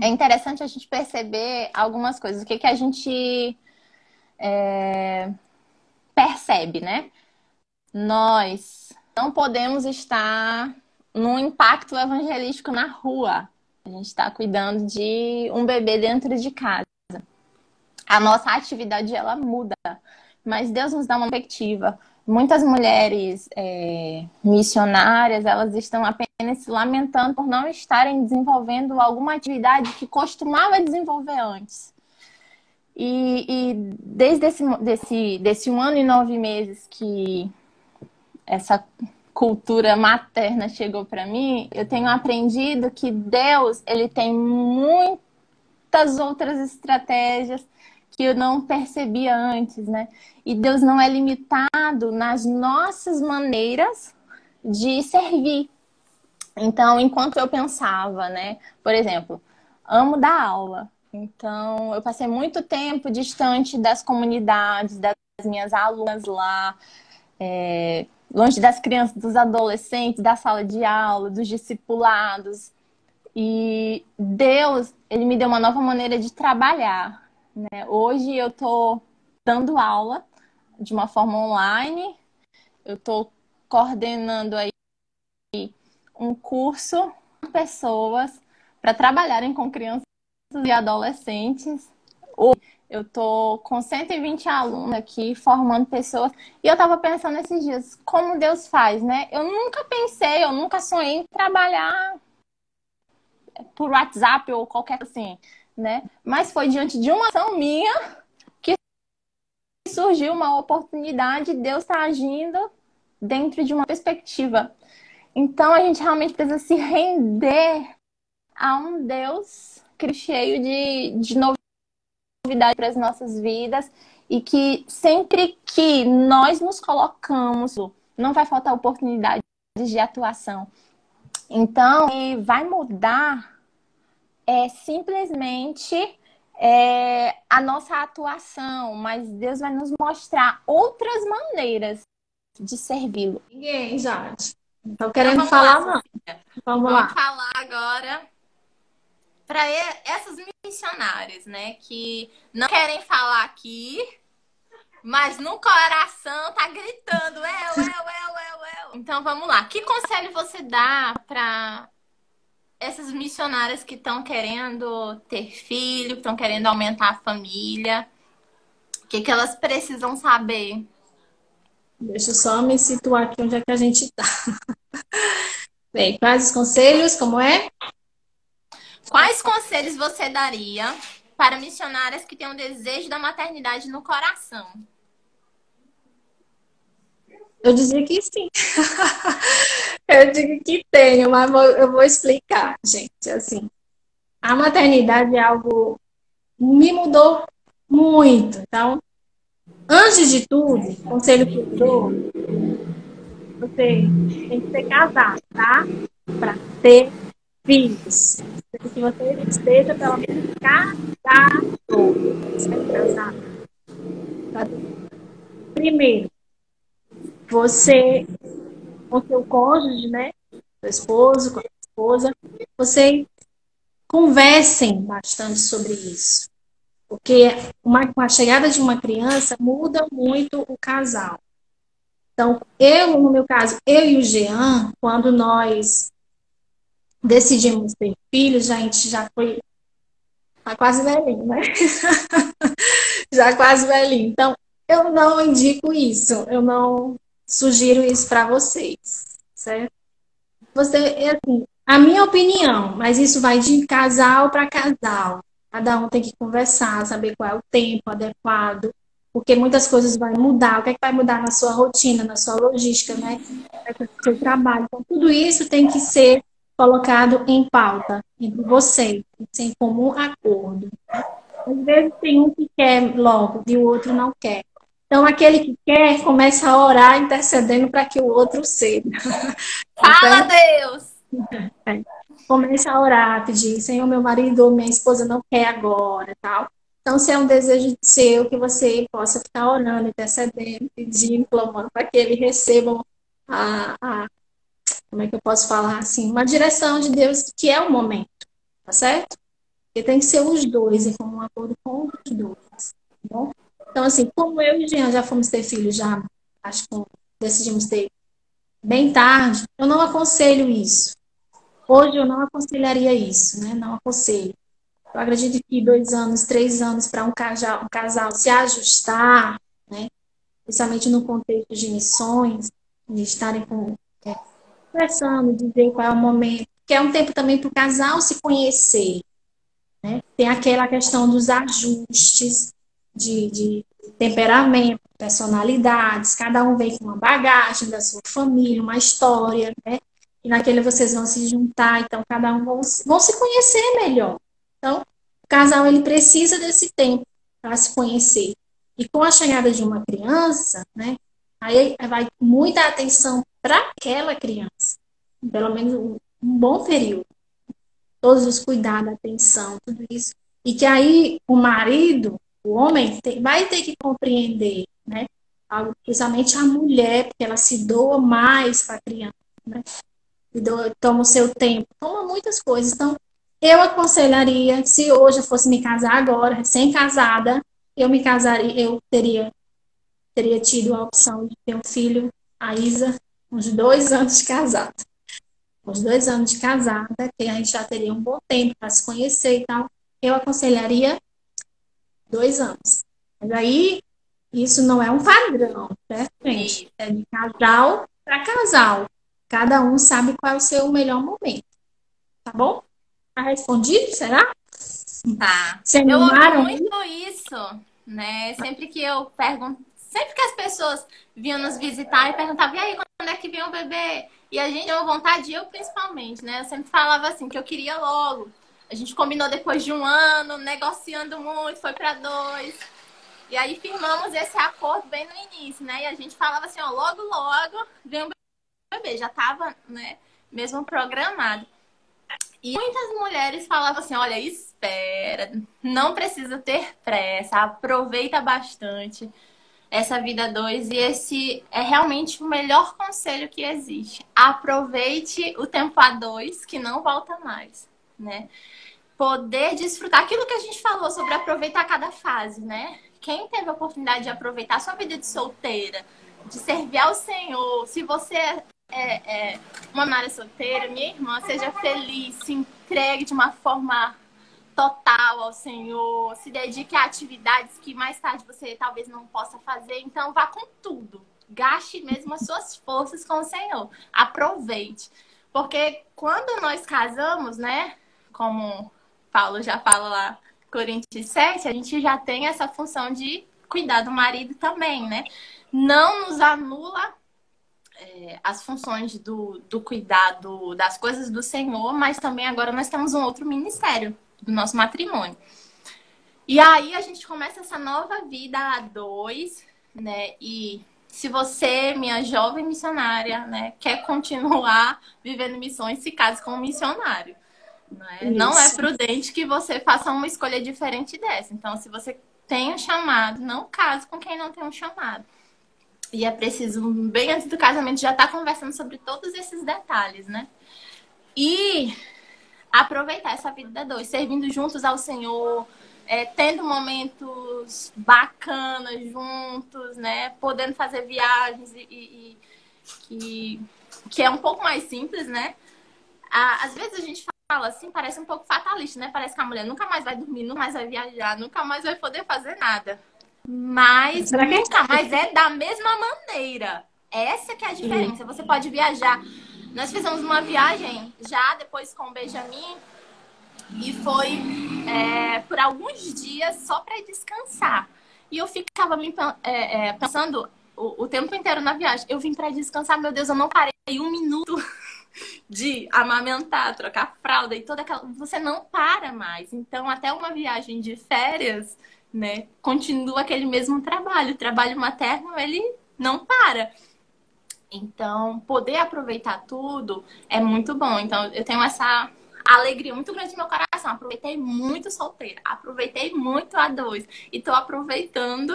É interessante a gente perceber algumas coisas. O que, que a gente é, percebe, né? Nós não podemos estar num impacto evangelístico na rua. A gente está cuidando de um bebê dentro de casa. A nossa atividade ela muda, mas Deus nos dá uma perspectiva. Muitas mulheres é, missionárias elas estão apenas se lamentando por não estarem desenvolvendo alguma atividade que costumava desenvolver antes. E, e desde esse, desse, desse um ano e nove meses que essa cultura materna chegou para mim, eu tenho aprendido que Deus ele tem muitas outras estratégias que eu não percebia antes, né? E Deus não é limitado nas nossas maneiras de servir. Então, enquanto eu pensava, né? Por exemplo, amo dar aula. Então, eu passei muito tempo distante das comunidades, das minhas alunas lá, é, longe das crianças, dos adolescentes, da sala de aula, dos discipulados. E Deus, ele me deu uma nova maneira de trabalhar. Né? Hoje eu estou dando aula de uma forma online, eu estou coordenando aí um curso com pessoas para trabalharem com crianças e adolescentes. Eu tô com 120 alunos aqui formando pessoas e eu tava pensando esses dias como Deus faz, né? Eu nunca pensei, eu nunca sonhei em trabalhar por WhatsApp ou qualquer assim, né? Mas foi diante de uma ação minha que surgiu uma oportunidade, Deus está agindo dentro de uma perspectiva. Então a gente realmente precisa se render a um Deus cheio de, de novidade para as nossas vidas e que sempre que nós nos colocamos, não vai faltar oportunidades de atuação. Então, vai mudar é simplesmente é, a nossa atuação, mas Deus vai nos mostrar outras maneiras de servi-lo. Ninguém, Jorge. Estou querendo então, falar, lá, não. Vamos, vamos lá. falar agora para essas missionárias, né, que não querem falar aqui, mas no coração tá gritando, eu, eu, eu, eu, eu. Então vamos lá. Que conselho você dá para essas missionárias que estão querendo ter filho, que estão querendo aumentar a família? O que, que elas precisam saber? Deixa eu só me situar aqui onde é que a gente está. Bem, quais os conselhos? Como é? Quais conselhos você daria para missionárias que têm um desejo da maternidade no coração? Eu dizia que sim. eu digo que tenho, mas eu vou explicar, gente. Assim, a maternidade é algo me mudou muito. Então, antes de tudo, conselho que eu dou, você tem que ser casado, tá? Para ter filhos. Que você esteja pelo menos casado. casado. Primeiro, você com seu cônjuge, né? Seu esposo, com a esposa, vocês conversem bastante sobre isso. Porque uma, com a chegada de uma criança muda muito o casal. Então, eu, no meu caso, eu e o Jean, quando nós decidimos ter filhos, a gente já foi tá quase velhinho, né? já quase velhinho. Então, eu não indico isso. Eu não sugiro isso para vocês, certo? Você, é assim, a minha opinião, mas isso vai de casal para casal. Cada um tem que conversar, saber qual é o tempo adequado, porque muitas coisas vão mudar. O que é que vai mudar na sua rotina, na sua logística, né? No seu trabalho. Então, tudo isso tem que ser colocado em pauta entre vocês, sem comum acordo. Às vezes tem um que quer logo e o outro não quer. Então, aquele que quer começa a orar intercedendo para que o outro ceda. Fala, então, Deus! É. Começa a orar, pedir, Senhor, meu marido ou minha esposa não quer agora, tal. Então, se é um desejo seu, que você possa ficar orando, intercedendo, pedindo, clamando para que ele receba a, a, como é que eu posso falar assim, uma direção de Deus que é o momento, tá certo? Porque tem que ser os dois, em comum acordo com os dois, tá bom? Então, assim, como eu e Jean já fomos ter filhos, já acho que decidimos ter bem tarde, eu não aconselho isso. Hoje eu não aconselharia isso, né? Não aconselho. Eu acredito que dois anos, três anos para um casal, um casal se ajustar, né? Principalmente no contexto de missões, de estarem com, é, conversando, dizer qual é o momento, que é um tempo também para o casal se conhecer. Né? Tem aquela questão dos ajustes, de, de temperamento, personalidades, cada um vem com uma bagagem da sua família, uma história, né? E naquele vocês vão se juntar, então cada um vão, vão se conhecer melhor. Então, o casal ele precisa desse tempo para se conhecer. E com a chegada de uma criança, né? Aí vai muita atenção para aquela criança, pelo menos um, um bom período. Todos os cuidados, atenção, tudo isso. E que aí o marido o homem tem, vai ter que compreender, né? Principalmente a mulher, porque ela se doa mais para a criança, né? Doa, toma o seu tempo, toma muitas coisas. Então, eu aconselharia, se hoje eu fosse me casar agora, recém-casada, eu me casaria, eu teria, teria tido a opção de ter um filho, a Isa, uns dois anos de casada. Uns dois anos de casada, que a gente já teria um bom tempo para se conhecer e tal. Eu aconselharia dois anos. Mas aí, isso não é um padrão, certo, gente? É de casal para casal. Cada um sabe qual é o seu melhor momento. Tá bom? Tá respondido, será? Tá. Você eu ouvi muito isso, né? Sempre que eu pergunto, sempre que as pessoas vinham nos visitar e perguntavam, e aí, quando é que vem o bebê? E a gente uma vontade, eu principalmente, né? Eu sempre falava assim, que eu queria logo. A gente combinou depois de um ano, negociando muito, foi para dois. E aí firmamos esse acordo bem no início, né? E a gente falava assim, ó, logo, logo vem o bebê. Já tava, né, mesmo programado. E muitas mulheres falavam assim, olha, espera, não precisa ter pressa, aproveita bastante essa vida dois e esse é realmente o melhor conselho que existe. Aproveite o tempo a dois, que não volta mais, né? Poder desfrutar aquilo que a gente falou sobre aproveitar cada fase, né? Quem teve a oportunidade de aproveitar sua vida de solteira, de servir ao Senhor, se você é, é, é uma Mara solteira, minha irmã, seja feliz, se entregue de uma forma total ao Senhor, se dedique a atividades que mais tarde você talvez não possa fazer, então vá com tudo. Gaste mesmo as suas forças com o Senhor. Aproveite. Porque quando nós casamos, né, como Paulo já fala lá Coríntios 7, a gente já tem essa função de cuidar do marido também, né? Não nos anula é, as funções do, do cuidado das coisas do Senhor, mas também agora nós temos um outro ministério do nosso matrimônio. E aí a gente começa essa nova vida a dois, né? E se você, minha jovem missionária, né, quer continuar vivendo missões, se case com um missionário. Não é? não é prudente que você faça uma escolha diferente dessa. Então, se você tem um chamado, não case com quem não tem um chamado. E é preciso, bem antes do casamento, já estar tá conversando sobre todos esses detalhes, né? E aproveitar essa vida dois, servindo juntos ao Senhor, é, tendo momentos bacanas juntos, né? Podendo fazer viagens e, e, e que é um pouco mais simples, né? Às vezes a gente fala assim, parece um pouco fatalista, né? Parece que a mulher nunca mais vai dormir, nunca mais vai viajar, nunca mais vai poder fazer nada. Mas Será que nunca mais é da mesma maneira. Essa que é a diferença. Você pode viajar. Nós fizemos uma viagem já depois com o Benjamin e foi é, por alguns dias só para descansar. E eu ficava me é, é, pensando o, o, tempo inteiro na viagem. Eu vim para descansar, meu Deus, eu não parei um minuto de amamentar, trocar fralda e toda aquela. Você não para mais. Então, até uma viagem de férias, né, continua aquele mesmo trabalho. O trabalho materno, ele não para. Então, poder aproveitar tudo é muito bom. Então, eu tenho essa alegria muito grande no meu coração. Aproveitei muito solteira, aproveitei muito a dois e tô aproveitando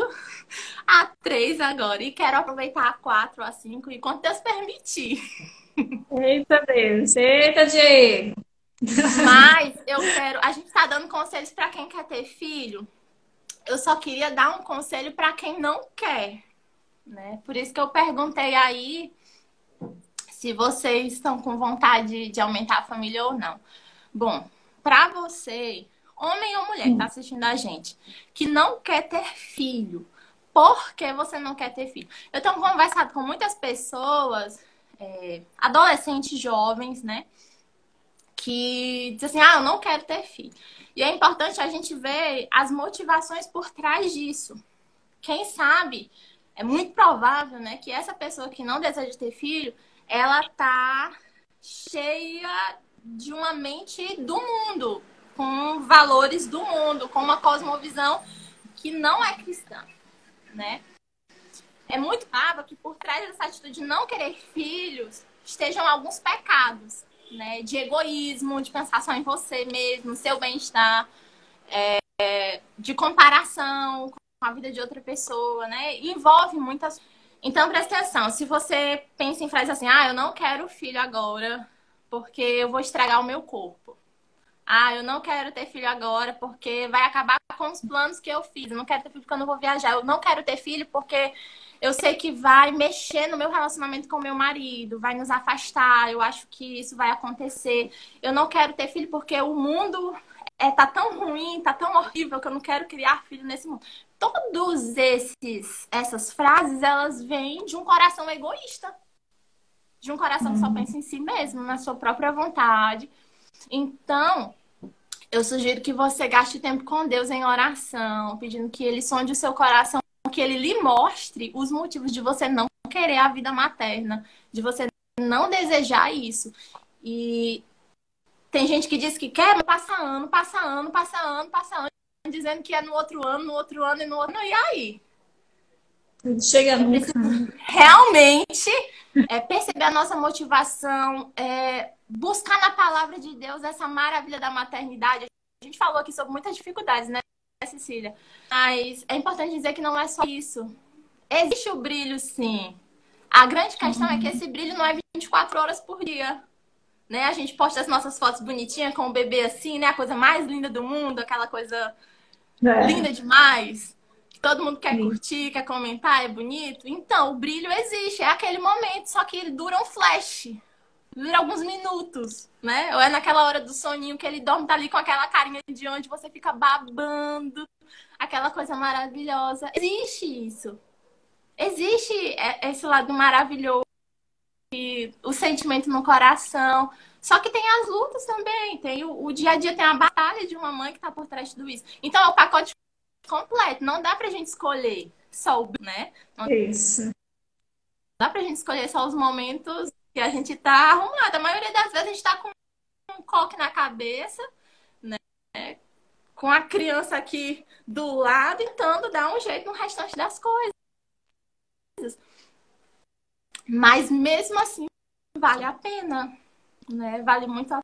a três agora e quero aproveitar a quatro, a cinco e quanto Deus permitir. Eita Deus, eita Diego. Mas eu quero, a gente tá dando conselhos para quem quer ter filho. Eu só queria dar um conselho para quem não quer, né? Por isso que eu perguntei aí se vocês estão com vontade de aumentar a família ou não. Bom, para você, homem ou mulher que está assistindo a gente, que não quer ter filho, por que você não quer ter filho? Eu tenho conversado com muitas pessoas, é, adolescentes jovens, né? Que dizem assim, ah, eu não quero ter filho. E é importante a gente ver as motivações por trás disso. Quem sabe, é muito provável, né, que essa pessoa que não deseja ter filho, ela tá cheia de uma mente do mundo, com valores do mundo, com uma cosmovisão que não é cristã, né? É muito claro que por trás dessa atitude de não querer filhos estejam alguns pecados, né? De egoísmo, de pensar só em você mesmo, seu bem-estar, é, de comparação com a vida de outra pessoa, né? envolve muitas então, presta atenção. Se você pensa em frases assim, ah, eu não quero filho agora porque eu vou estragar o meu corpo. Ah, eu não quero ter filho agora porque vai acabar com os planos que eu fiz. Eu não quero ter filho porque eu não vou viajar. Eu não quero ter filho porque eu sei que vai mexer no meu relacionamento com o meu marido, vai nos afastar. Eu acho que isso vai acontecer. Eu não quero ter filho porque o mundo é, tá tão ruim, tá tão horrível que eu não quero criar filho nesse mundo todos esses essas frases elas vêm de um coração egoísta de um coração que só uhum. pensa em si mesmo na sua própria vontade então eu sugiro que você gaste tempo com Deus em oração pedindo que ele sonde o seu coração que ele lhe mostre os motivos de você não querer a vida materna de você não desejar isso e tem gente que diz que quer, mas passa ano, passa ano, passa ano, passa ano dizendo que é no outro ano, no outro ano e no outro. E aí? Chega nunca. Realmente é, perceber a nossa motivação, é, buscar na palavra de Deus essa maravilha da maternidade. A gente falou aqui sobre muitas dificuldades, né, Cecília? Mas é importante dizer que não é só isso. Existe o brilho, sim. A grande questão uhum. é que esse brilho não é 24 horas por dia né? A gente posta as nossas fotos bonitinhas com o bebê assim, né? A coisa mais linda do mundo, aquela coisa é. linda demais. Que todo mundo quer Sim. curtir, quer comentar, é bonito. Então, o brilho existe, é aquele momento, só que ele dura um flash. Dura alguns minutos, né? Ou é naquela hora do soninho que ele dorme, tá ali com aquela carinha de onde você fica babando, aquela coisa maravilhosa. Existe isso. Existe esse lado maravilhoso, o sentimento no coração. Só que tem as lutas também, tem o, o dia a dia, tem a batalha de uma mãe que está por trás de tudo isso. Então é o pacote completo, não dá pra gente escolher só o, né? Não Isso. dá pra gente escolher só os momentos que a gente tá arrumada. A maioria das vezes a gente tá com um coque na cabeça, né? Com a criança aqui do lado, tentando dar um jeito no restante das coisas. Mas mesmo assim, vale a pena, né? Vale muito a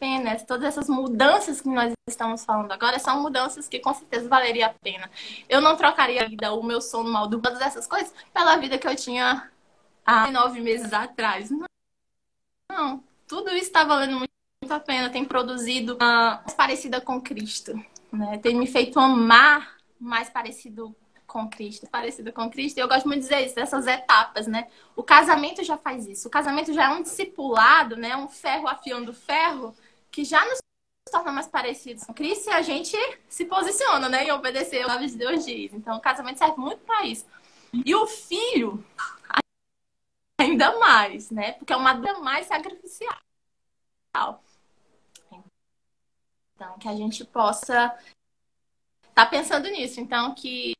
pena. Todas essas mudanças que nós estamos falando agora são mudanças que com certeza valeria a pena. Eu não trocaria a vida, o meu sono mal, todas essas coisas, pela vida que eu tinha há nove meses atrás. Não, não. tudo isso está valendo muito, a pena. Tem produzido uma parecida com Cristo, né? Tem me feito amar mais parecido com Cristo, parecido com Cristo. Eu gosto muito de dizer isso, dessas etapas, né? O casamento já faz isso. O casamento já é um discipulado, né? Um ferro afiando ferro, que já nos torna mais parecidos com Cristo e a gente se posiciona, né? Em obedecer o que de Deus diz. Então, o casamento serve muito para isso. E o filho, ainda mais, né? Porque é uma dor mais sacrificial. Então, que a gente possa estar tá pensando nisso. Então, que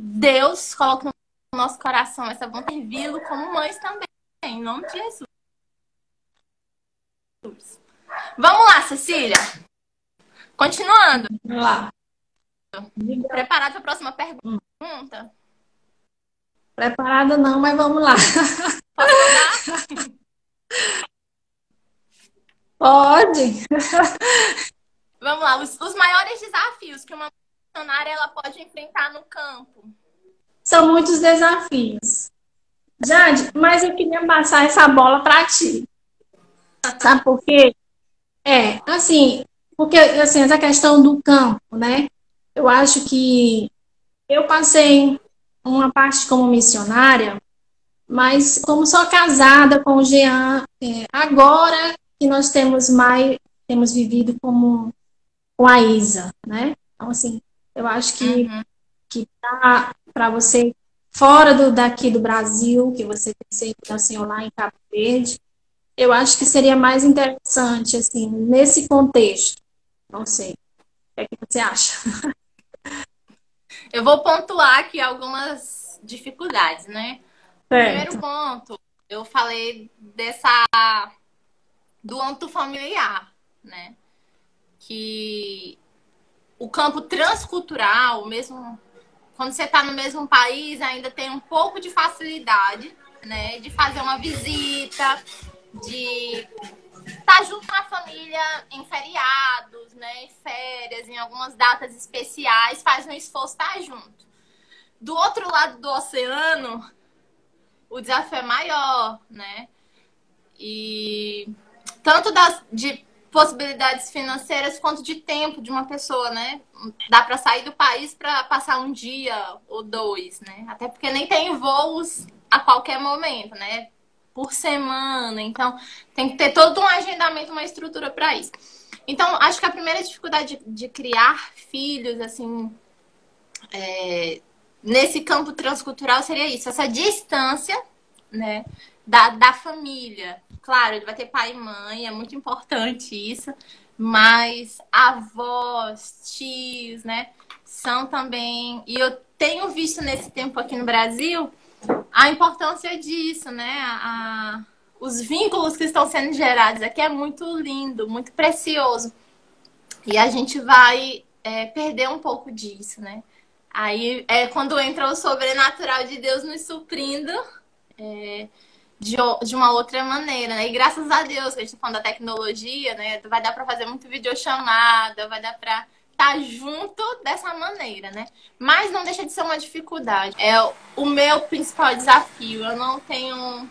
Deus coloque no nosso coração essa vontade de servi-lo como mães também, em nome de Jesus. Vamos lá, Cecília. Continuando. Vamos lá. Preparada para a próxima pergunta? Preparada não, mas vamos lá. Posso Pode. Vamos lá. Os, os maiores desafios que uma missionária ela pode enfrentar no campo? São muitos desafios. Jade, mas eu queria passar essa bola para ti. Sabe por quê? É, assim, porque assim, essa questão do campo, né? Eu acho que eu passei uma parte como missionária, mas como só casada com o Jean, é, agora que nós temos mais, temos vivido como com a Isa, né? Então, assim, eu acho que, uhum. que para você, fora do, daqui do Brasil, que você tem assim, lá em Cabo Verde, eu acho que seria mais interessante, assim, nesse contexto. Não sei. O que, é que você acha? Eu vou pontuar aqui algumas dificuldades, né? Primeiro ponto, eu falei dessa do âmbito familiar, né? Que o campo transcultural, mesmo quando você está no mesmo país, ainda tem um pouco de facilidade, né? De fazer uma visita, de estar tá junto com a família em feriados, né? Em férias, em algumas datas especiais, faz um esforço estar tá junto. Do outro lado do oceano, o desafio é maior, né? E tanto das, de possibilidades financeiras quanto de tempo de uma pessoa, né? Dá para sair do país para passar um dia ou dois, né? Até porque nem tem voos a qualquer momento, né? Por semana. Então, tem que ter todo um agendamento, uma estrutura para isso. Então, acho que a primeira dificuldade de, criar filhos, assim, é, nesse campo transcultural seria isso, essa distância, né? Da, da família, Claro, ele vai ter pai e mãe, é muito importante isso, mas avós, tios, né, são também. E eu tenho visto nesse tempo aqui no Brasil a importância disso, né? A, os vínculos que estão sendo gerados aqui é muito lindo, muito precioso. E a gente vai é, perder um pouco disso, né? Aí é quando entra o sobrenatural de Deus nos suprindo. É, de, de uma outra maneira, né? E graças a Deus, que a gente tá falando da tecnologia, né? Vai dar para fazer muito videochamada, vai dar para estar tá junto dessa maneira, né? Mas não deixa de ser uma dificuldade. É o meu principal desafio. Eu não tenho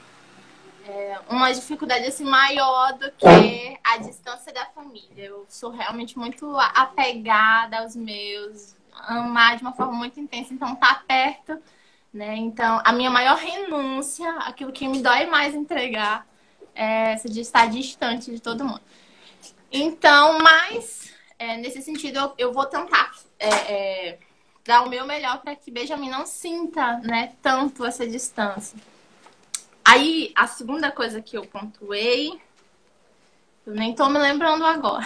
é, uma dificuldade assim maior do que a distância da família. Eu sou realmente muito apegada aos meus, amar de uma forma muito intensa, então tá perto né? Então, a minha maior renúncia, aquilo que me dói mais entregar, é essa de estar distante de todo mundo. Então, mas é, nesse sentido, eu, eu vou tentar é, é, dar o meu melhor para que Benjamin não sinta né, tanto essa distância. Aí, a segunda coisa que eu pontuei Eu nem tô me lembrando agora.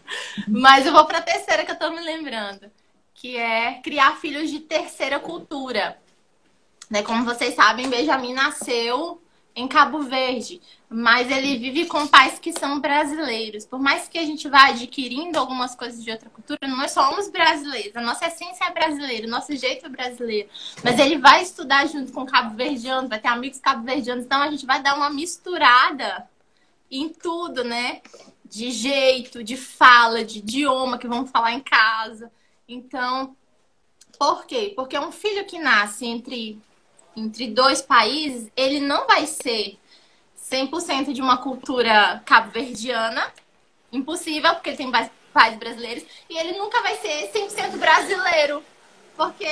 Mas eu vou para a terceira que eu tô me lembrando, que é criar filhos de terceira cultura. Né? Como vocês sabem, Benjamin nasceu em Cabo Verde, mas ele vive com pais que são brasileiros. Por mais que a gente vá adquirindo algumas coisas de outra cultura, nós somos brasileiros. A nossa essência é brasileira, o nosso jeito é brasileiro. Mas ele vai estudar junto com cabo-verdianos, vai ter amigos cabo-verdianos, então a gente vai dar uma misturada em tudo, né? De jeito, de fala, de idioma que vamos falar em casa. Então, por quê? Porque um filho que nasce entre entre dois países, ele não vai ser 100% de uma cultura cabo-verdiana. Impossível, porque ele tem pais brasileiros. E ele nunca vai ser 100% brasileiro, porque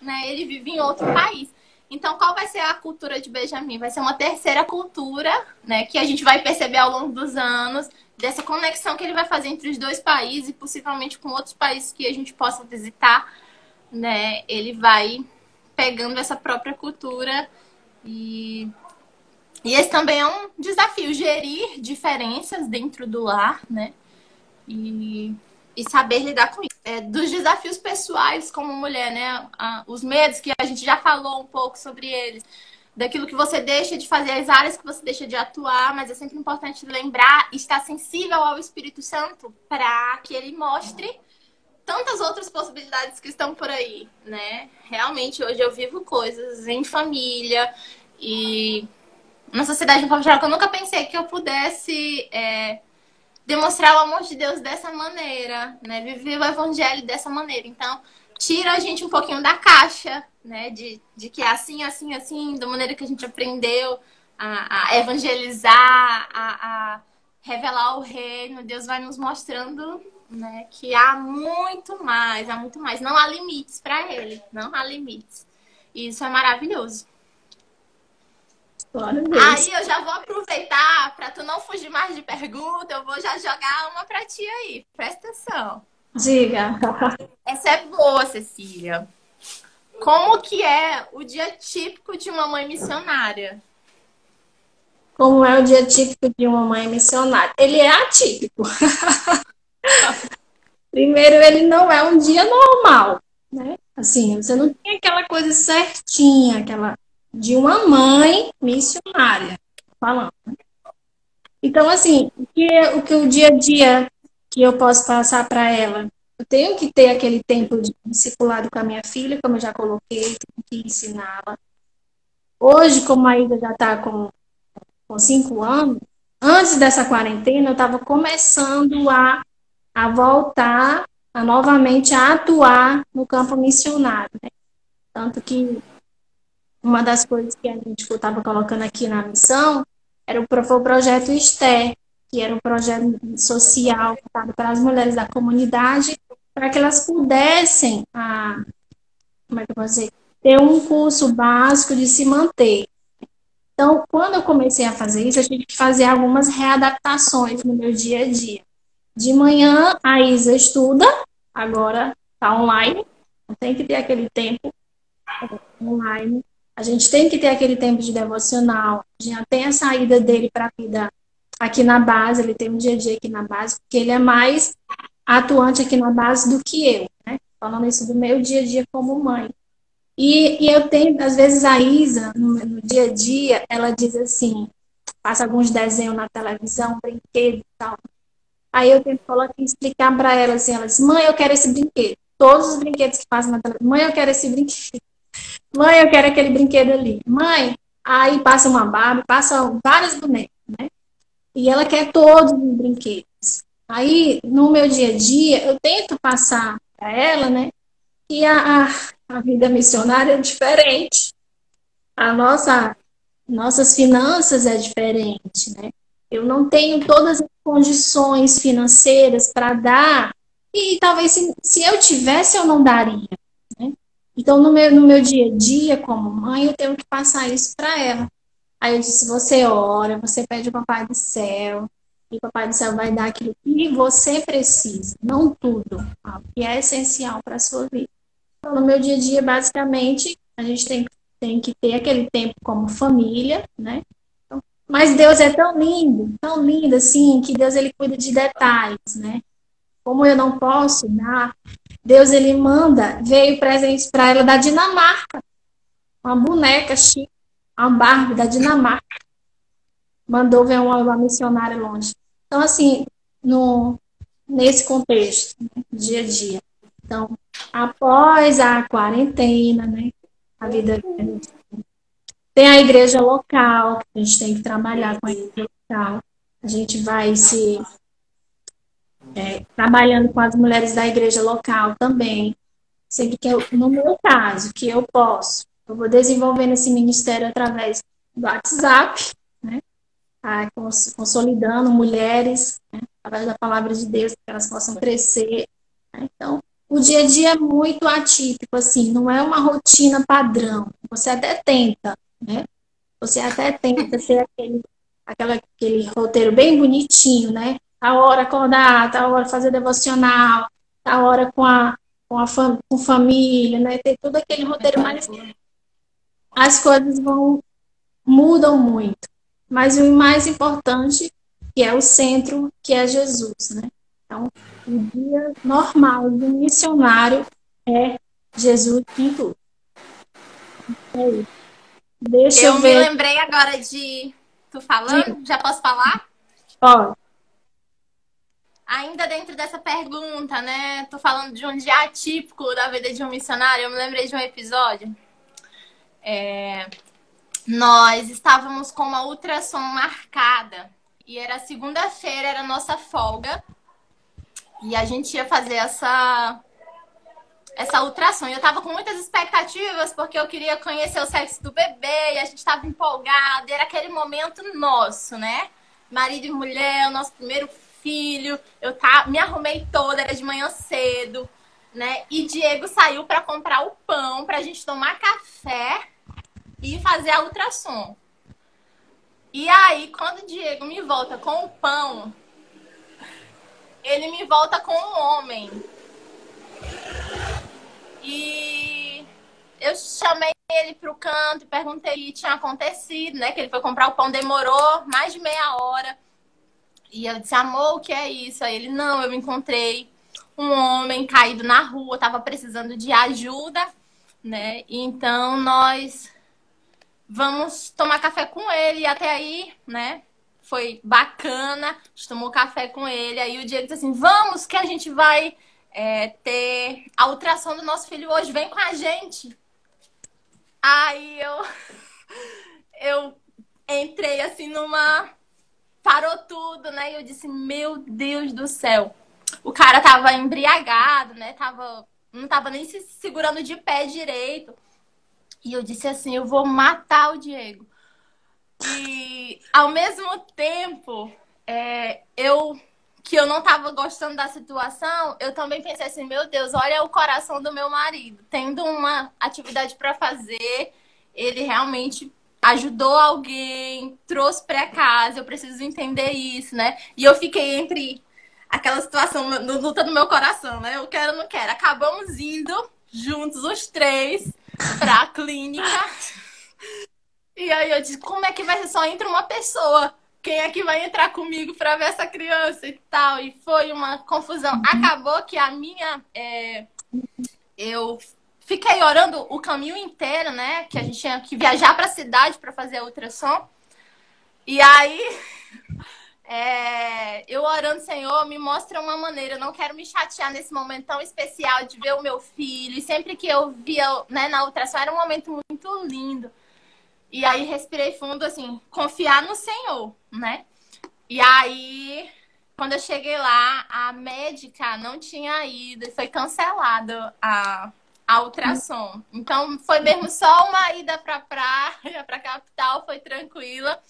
né, ele vive em outro país. Então, qual vai ser a cultura de Benjamin? Vai ser uma terceira cultura, né, que a gente vai perceber ao longo dos anos, dessa conexão que ele vai fazer entre os dois países e possivelmente com outros países que a gente possa visitar, né? Ele vai pegando essa própria cultura e e esse também é um desafio gerir diferenças dentro do lar, né? E, e saber lidar com isso. É, dos desafios pessoais como mulher, né? os medos que a gente já falou um pouco sobre eles, daquilo que você deixa de fazer, as áreas que você deixa de atuar, mas é sempre importante lembrar estar sensível ao Espírito Santo para que ele mostre tantas outras possibilidades que estão por aí, né? Realmente, hoje eu vivo coisas em família e na sociedade de um que eu nunca pensei que eu pudesse é, demonstrar o amor de Deus dessa maneira, né? Viver o evangelho dessa maneira. Então, tira a gente um pouquinho da caixa, né? De, de que é assim, assim, assim, da maneira que a gente aprendeu a, a evangelizar, a, a revelar o reino. Deus vai nos mostrando né? Que há muito mais, há muito mais. Não há limites para ele, não há limites. E isso é maravilhoso. Aí eu já vou aproveitar para tu não fugir mais de pergunta, eu vou já jogar uma para ti aí. Presta atenção. Diga. Essa é boa, Cecília. Como que é o dia típico de uma mãe missionária? Como é o dia típico de uma mãe missionária? Ele é atípico. Primeiro, ele não é um dia normal, né? Assim, você não tem aquela coisa certinha, aquela de uma mãe missionária, falando. Né? Então, assim, o que, o que o dia a dia que eu posso passar para ela? Eu tenho que ter aquele tempo de discipulado com a minha filha, como eu já coloquei, tenho que ensiná-la. Hoje, como a Ida já está com, com cinco anos, antes dessa quarentena, eu estava começando a a voltar a novamente a atuar no campo missionário. Né? Tanto que uma das coisas que a gente estava colocando aqui na missão era o, o projeto Esther, que era um projeto social para as mulheres da comunidade, para que elas pudessem, ah, como é que eu vou dizer, ter um curso básico de se manter. Então, quando eu comecei a fazer isso, eu tive que fazer algumas readaptações no meu dia a dia. De manhã, a Isa estuda, agora está online, tem que ter aquele tempo online. A gente tem que ter aquele tempo de devocional. Já tem a saída dele para a vida aqui na base, ele tem um dia a dia aqui na base, porque ele é mais atuante aqui na base do que eu, né? Falando isso do meu dia a dia como mãe. E, e eu tenho, às vezes, a Isa, no, no dia a dia, ela diz assim, passa alguns desenhos na televisão, brinquedo e tal. Aí eu tenho que explicar para ela assim, ela diz, mãe, eu quero esse brinquedo. Todos os brinquedos que passam na televisão, mãe, eu quero esse brinquedo. Mãe, eu quero aquele brinquedo ali. Mãe, aí passa uma Barbie, passa vários bonecos, né? E ela quer todos os brinquedos. Aí, no meu dia a dia, eu tento passar para ela, né? Que a, a, vida missionária é diferente. A nossa, nossas finanças é diferente, né? Eu não tenho todas as condições financeiras para dar, e talvez se, se eu tivesse, eu não daria. Né? Então, no meu, no meu dia a dia, como mãe, eu tenho que passar isso para ela. Aí eu disse: você ora, você pede ao Papai do céu, e o Papai do céu vai dar aquilo que você precisa, não tudo, o que é essencial para a sua vida. Então, no meu dia a dia, basicamente, a gente tem, tem que ter aquele tempo como família, né? Mas Deus é tão lindo, tão lindo assim, que Deus ele cuida de detalhes, né? Como eu não posso dar, Deus ele manda, veio presente para ela da Dinamarca. Uma boneca chique, uma Barbie da Dinamarca. Mandou ver uma, uma missionária longe. Então, assim, no, nesse contexto, né, dia a dia. Então, após a quarentena, né? A vida tem a igreja local, a gente tem que trabalhar com a igreja local. A gente vai se é, trabalhando com as mulheres da igreja local também. Sei que eu, no meu caso, que eu posso, eu vou desenvolvendo esse ministério através do WhatsApp, né? Ah, consolidando mulheres, né? através da palavra de Deus, que elas possam crescer. Né? Então, o dia a dia é muito atípico, assim, não é uma rotina padrão. Você até tenta, né? Você até tenta ser aquele, aquela, aquele roteiro bem bonitinho, né? A hora acordar, a hora fazer devocional, a hora com a, com a fam, com família, né? Ter todo aquele roteiro mais. As coisas vão mudam muito. Mas o mais importante, que é o centro, que é Jesus, né? Então, o dia normal do missionário é Jesus em tudo. É isso. Deixa eu, eu ver. me lembrei agora de. Tu falando? Sim. Já posso falar? Pode. Ainda dentro dessa pergunta, né? Tô falando de um dia atípico da vida de um missionário. Eu me lembrei de um episódio. É... Nós estávamos com uma ultrassom marcada. E era segunda-feira, era nossa folga. E a gente ia fazer essa essa ultrassom. Eu tava com muitas expectativas porque eu queria conhecer o sexo do bebê e a gente tava empolgado. Era aquele momento nosso, né? Marido e mulher, o nosso primeiro filho. Eu tá, me arrumei toda, era de manhã cedo, né? E Diego saiu para comprar o pão pra gente tomar café e fazer a ultrassom. E aí, quando o Diego me volta com o pão, ele me volta com um homem e eu chamei ele pro canto perguntei o que tinha acontecido, né? Que ele foi comprar o pão, demorou mais de meia hora. E eu disse, amor, o que é isso? Aí ele, não, eu encontrei um homem caído na rua, tava precisando de ajuda, né? Então nós vamos tomar café com ele. E até aí, né? Foi bacana. A gente tomou café com ele. Aí o Diego disse assim: vamos que a gente vai é, ter a ultrassom do nosso filho hoje, vem com a gente. Aí eu, eu entrei assim numa. Parou tudo, né? E eu disse: Meu Deus do céu. O cara tava embriagado, né? Tava, não tava nem se segurando de pé direito. E eu disse assim: Eu vou matar o Diego. E ao mesmo tempo, é, eu que eu não estava gostando da situação, eu também pensei assim, meu Deus, olha o coração do meu marido, tendo uma atividade para fazer, ele realmente ajudou alguém, trouxe para casa, eu preciso entender isso, né? E eu fiquei entre aquela situação luta no meu coração, né? Eu quero, não quero. Acabamos indo juntos os três para a clínica. E aí eu disse, como é que vai ser só entre uma pessoa? quem é que vai entrar comigo para ver essa criança e tal. E foi uma confusão. Acabou que a minha. É, eu fiquei orando o caminho inteiro, né? Que a gente tinha que viajar para a cidade para fazer a ultrassom. E aí. É, eu orando, Senhor, me mostra uma maneira. Eu não quero me chatear nesse momento tão especial de ver o meu filho. E sempre que eu via né, na ultrassom, era um momento muito lindo. E aí respirei fundo, assim, confiar no Senhor, né? E aí, quando eu cheguei lá, a médica não tinha ido e foi cancelado a, a ultrassom. Então, foi mesmo só uma ida pra praia, pra capital, foi tranquila.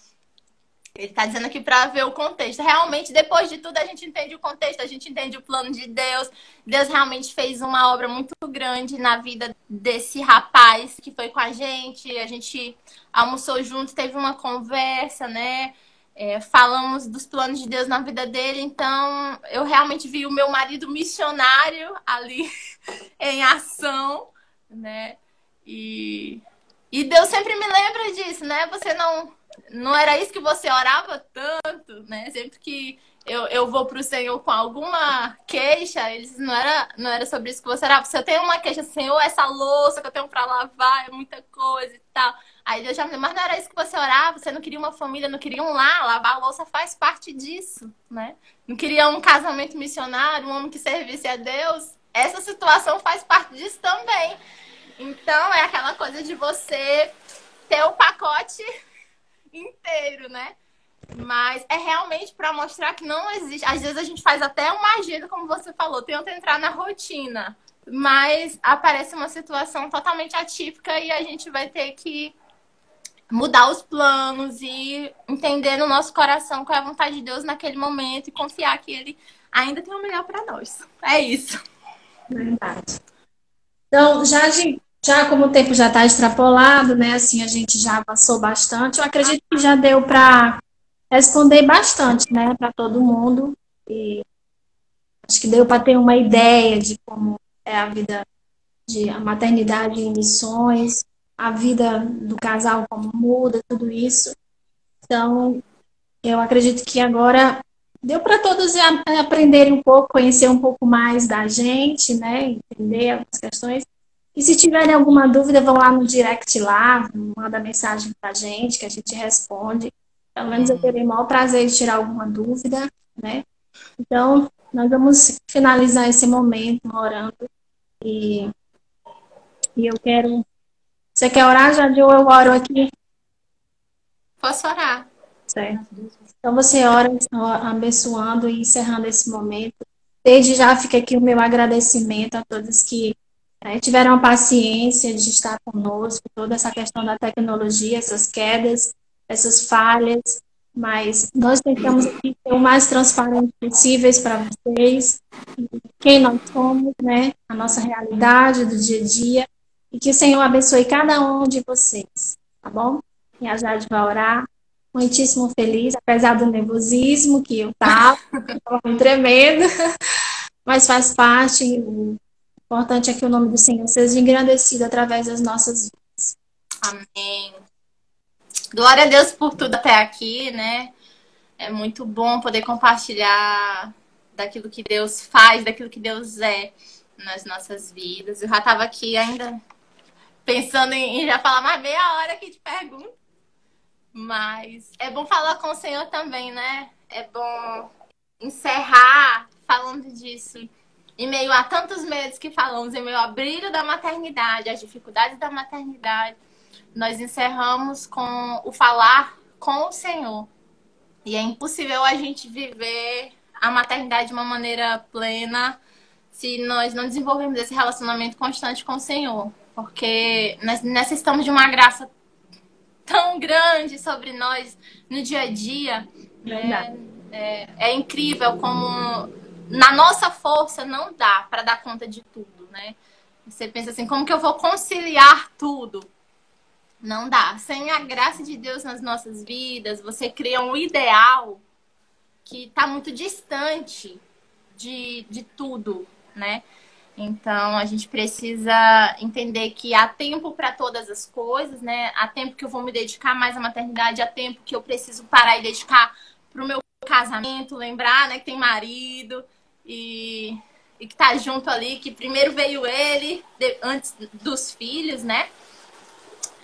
Ele está dizendo aqui para ver o contexto. Realmente, depois de tudo, a gente entende o contexto, a gente entende o plano de Deus. Deus realmente fez uma obra muito grande na vida desse rapaz que foi com a gente. A gente almoçou junto, teve uma conversa, né? É, falamos dos planos de Deus na vida dele. Então, eu realmente vi o meu marido missionário ali em ação, né? E, e Deus sempre me lembra disso, né? Você não não era isso que você orava tanto, né? Sempre que eu, eu vou para o Senhor com alguma queixa, eles não era, não era sobre isso que você orava. Se eu tenho uma queixa, Senhor, essa louça que eu tenho para lavar é muita coisa e tal. Aí Deus já me mas não era isso que você orava, você não queria uma família, não queria um lar, lavar a louça faz parte disso, né? Não queria um casamento missionário, um homem que servisse a Deus. Essa situação faz parte disso também. Então é aquela coisa de você ter o pacote inteiro, né? Mas é realmente para mostrar que não existe. Às vezes a gente faz até uma agenda, como você falou, tenta entrar na rotina, mas aparece uma situação totalmente atípica e a gente vai ter que mudar os planos e entender no nosso coração qual é a vontade de Deus naquele momento e confiar que Ele ainda tem o melhor para nós. É isso. Verdade. Então, já, já como o tempo já está extrapolado, né? Assim, a gente já avançou bastante. Eu acredito que já deu para responder bastante, né? Para todo mundo. E acho que deu para ter uma ideia de como é a vida de a maternidade em missões, a vida do casal como muda, tudo isso. Então, eu acredito que agora deu para todos aprenderem um pouco, conhecer um pouco mais da gente, né? Entender algumas questões. E se tiverem alguma dúvida, vão lá no direct lá, manda mensagem para a gente, que a gente responde. Pelo menos eu terei o maior prazer de tirar alguma dúvida, né? Então, nós vamos finalizar esse momento orando. E, e eu quero você quer orar, Jade, ou eu oro aqui? Posso orar. Certo. Então você ora abençoando e encerrando esse momento. Desde já fica aqui o meu agradecimento a todos que né, tiveram a paciência de estar conosco, toda essa questão da tecnologia, essas quedas, essas falhas, mas nós tentamos aqui ser o mais transparente possíveis para vocês, quem nós somos, né, a nossa realidade do dia a dia, e que o Senhor abençoe cada um de vocês, tá bom? E a Jade vai orar. Muitíssimo feliz, apesar do nervosismo que eu tava, estava tremendo, mas faz parte. Importante é que o nome do Senhor seja engrandecido através das nossas vidas. Amém. Glória a Deus por tudo até aqui, né? É muito bom poder compartilhar daquilo que Deus faz, daquilo que Deus é nas nossas vidas. Eu já estava aqui ainda pensando em, já falar mais meia hora aqui de pergunta. Mas é bom falar com o Senhor também, né? É bom encerrar falando disso. Em meio a tantos medos que falamos, em meio ao brilho da maternidade, as dificuldades da maternidade, nós encerramos com o falar com o Senhor. E é impossível a gente viver a maternidade de uma maneira plena se nós não desenvolvermos esse relacionamento constante com o Senhor porque nós necessitamos de uma graça tão grande sobre nós no dia a dia. É, é, é, incrível como na nossa força não dá para dar conta de tudo, né? Você pensa assim, como que eu vou conciliar tudo? Não dá. Sem a graça de Deus nas nossas vidas, você cria um ideal que está muito distante de, de tudo, né? Então a gente precisa entender que há tempo para todas as coisas, né? Há tempo que eu vou me dedicar mais à maternidade, há tempo que eu preciso parar e dedicar para o meu casamento, lembrar, né, que tem marido e, e que tá junto ali, que primeiro veio ele de, antes dos filhos, né?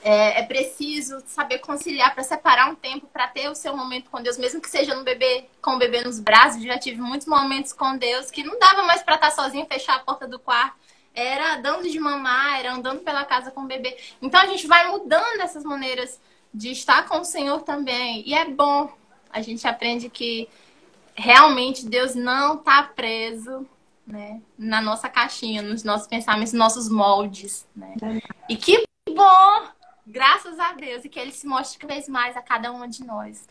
É, é preciso saber conciliar para separar um tempo para ter o seu momento com Deus, mesmo que seja no bebê, com o bebê nos braços. Já tive muitos momentos com Deus que não dava mais para estar tá sozinho, fechar a porta do quarto. Era dando de mamar, era andando pela casa com o bebê. Então a gente vai mudando essas maneiras de estar com o Senhor também. E é bom. A gente aprende que realmente Deus não está preso né, na nossa caixinha, nos nossos pensamentos, nos nossos moldes. Né? E que bom Graças a Deus. E que ele se mostre cada vez mais a cada uma de nós.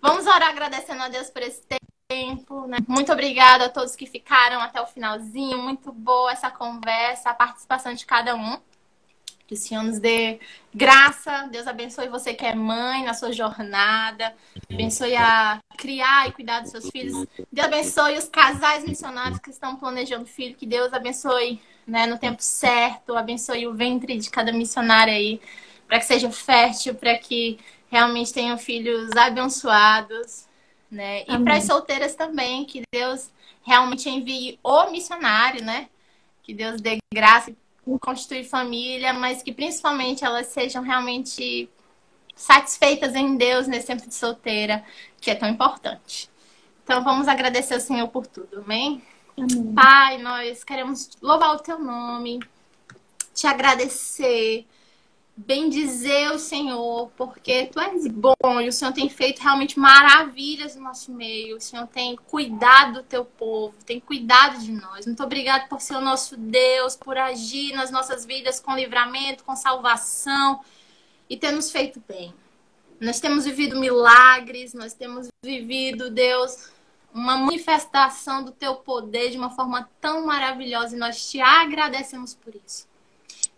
Vamos orar agradecendo a Deus por esse tempo. Né? Muito obrigada a todos que ficaram até o finalzinho. Muito boa essa conversa, a participação de cada um. Que o Senhor nos dê graça. Deus abençoe você que é mãe na sua jornada. Abençoe a criar e cuidar dos seus filhos. Deus abençoe os casais missionários que estão planejando filho. Que Deus abençoe né, no tempo certo. Abençoe o ventre de cada missionário aí para que seja fértil, para que realmente tenham filhos abençoados, né? E para as solteiras também, que Deus realmente envie o missionário, né? Que Deus dê graça por constituir família, mas que principalmente elas sejam realmente satisfeitas em Deus nesse tempo de solteira, que é tão importante. Então vamos agradecer ao Senhor por tudo, amém? amém. Pai, nós queremos louvar o teu nome, te agradecer bendizer o Senhor, porque tu és bom e o Senhor tem feito realmente maravilhas no nosso meio. O Senhor tem cuidado do teu povo, tem cuidado de nós. Muito obrigado por ser o nosso Deus, por agir nas nossas vidas com livramento, com salvação e ter nos feito bem. Nós temos vivido milagres, nós temos vivido, Deus, uma manifestação do teu poder de uma forma tão maravilhosa e nós te agradecemos por isso.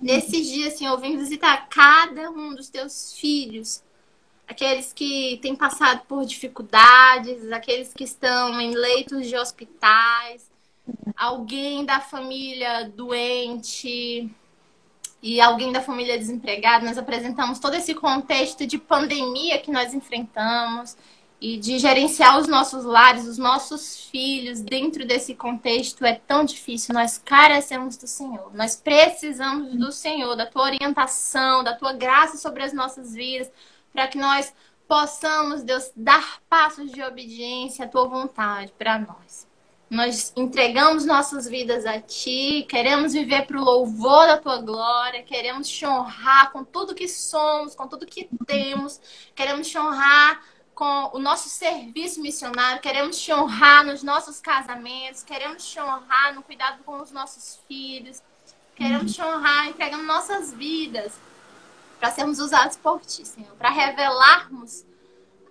Nesses dias, Senhor, vem visitar cada um dos teus filhos, aqueles que têm passado por dificuldades, aqueles que estão em leitos de hospitais, alguém da família doente e alguém da família desempregado. Nós apresentamos todo esse contexto de pandemia que nós enfrentamos e de gerenciar os nossos lares, os nossos filhos dentro desse contexto é tão difícil. Nós carecemos do Senhor. Nós precisamos do Senhor, da tua orientação, da tua graça sobre as nossas vidas, para que nós possamos, Deus, dar passos de obediência à tua vontade para nós. Nós entregamos nossas vidas a Ti, queremos viver para o louvor da Tua glória, queremos te honrar com tudo que somos, com tudo que temos, queremos te honrar com o nosso serviço missionário, queremos te honrar nos nossos casamentos, queremos te honrar no cuidado com os nossos filhos, queremos te honrar entregando nossas vidas para sermos usados por ti, Senhor, para revelarmos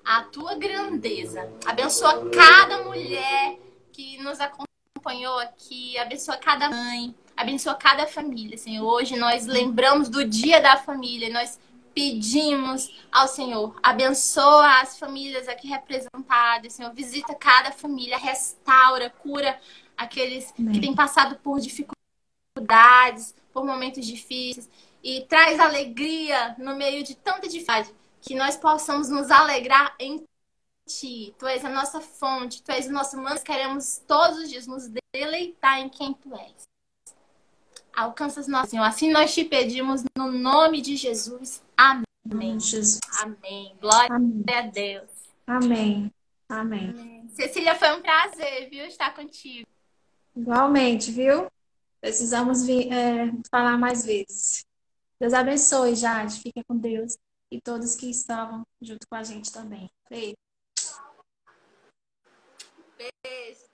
a tua grandeza. Abençoa cada mulher que nos acompanhou aqui, abençoa cada mãe, abençoa cada família, Senhor. Hoje nós lembramos do dia da família, nós pedimos ao Senhor, abençoa as famílias aqui representadas, Senhor, visita cada família, restaura, cura aqueles Amém. que têm passado por dificuldades, por momentos difíceis e traz alegria no meio de tanta dificuldade, que nós possamos nos alegrar em Ti. Tu és a nossa fonte, Tu és o nosso mano, queremos todos os dias nos deleitar em quem Tu és. Alcança as nossas, Senhor. Assim nós te pedimos no nome de Jesus. Amém. Jesus. Amém. Glória Amém. a Deus. Amém. Amém. Amém. Cecília, foi um prazer, viu, estar contigo. Igualmente, viu? Precisamos vir, é, falar mais vezes. Deus abençoe, Jade. Fica com Deus. E todos que estavam junto com a gente também. Beijo. Beijo.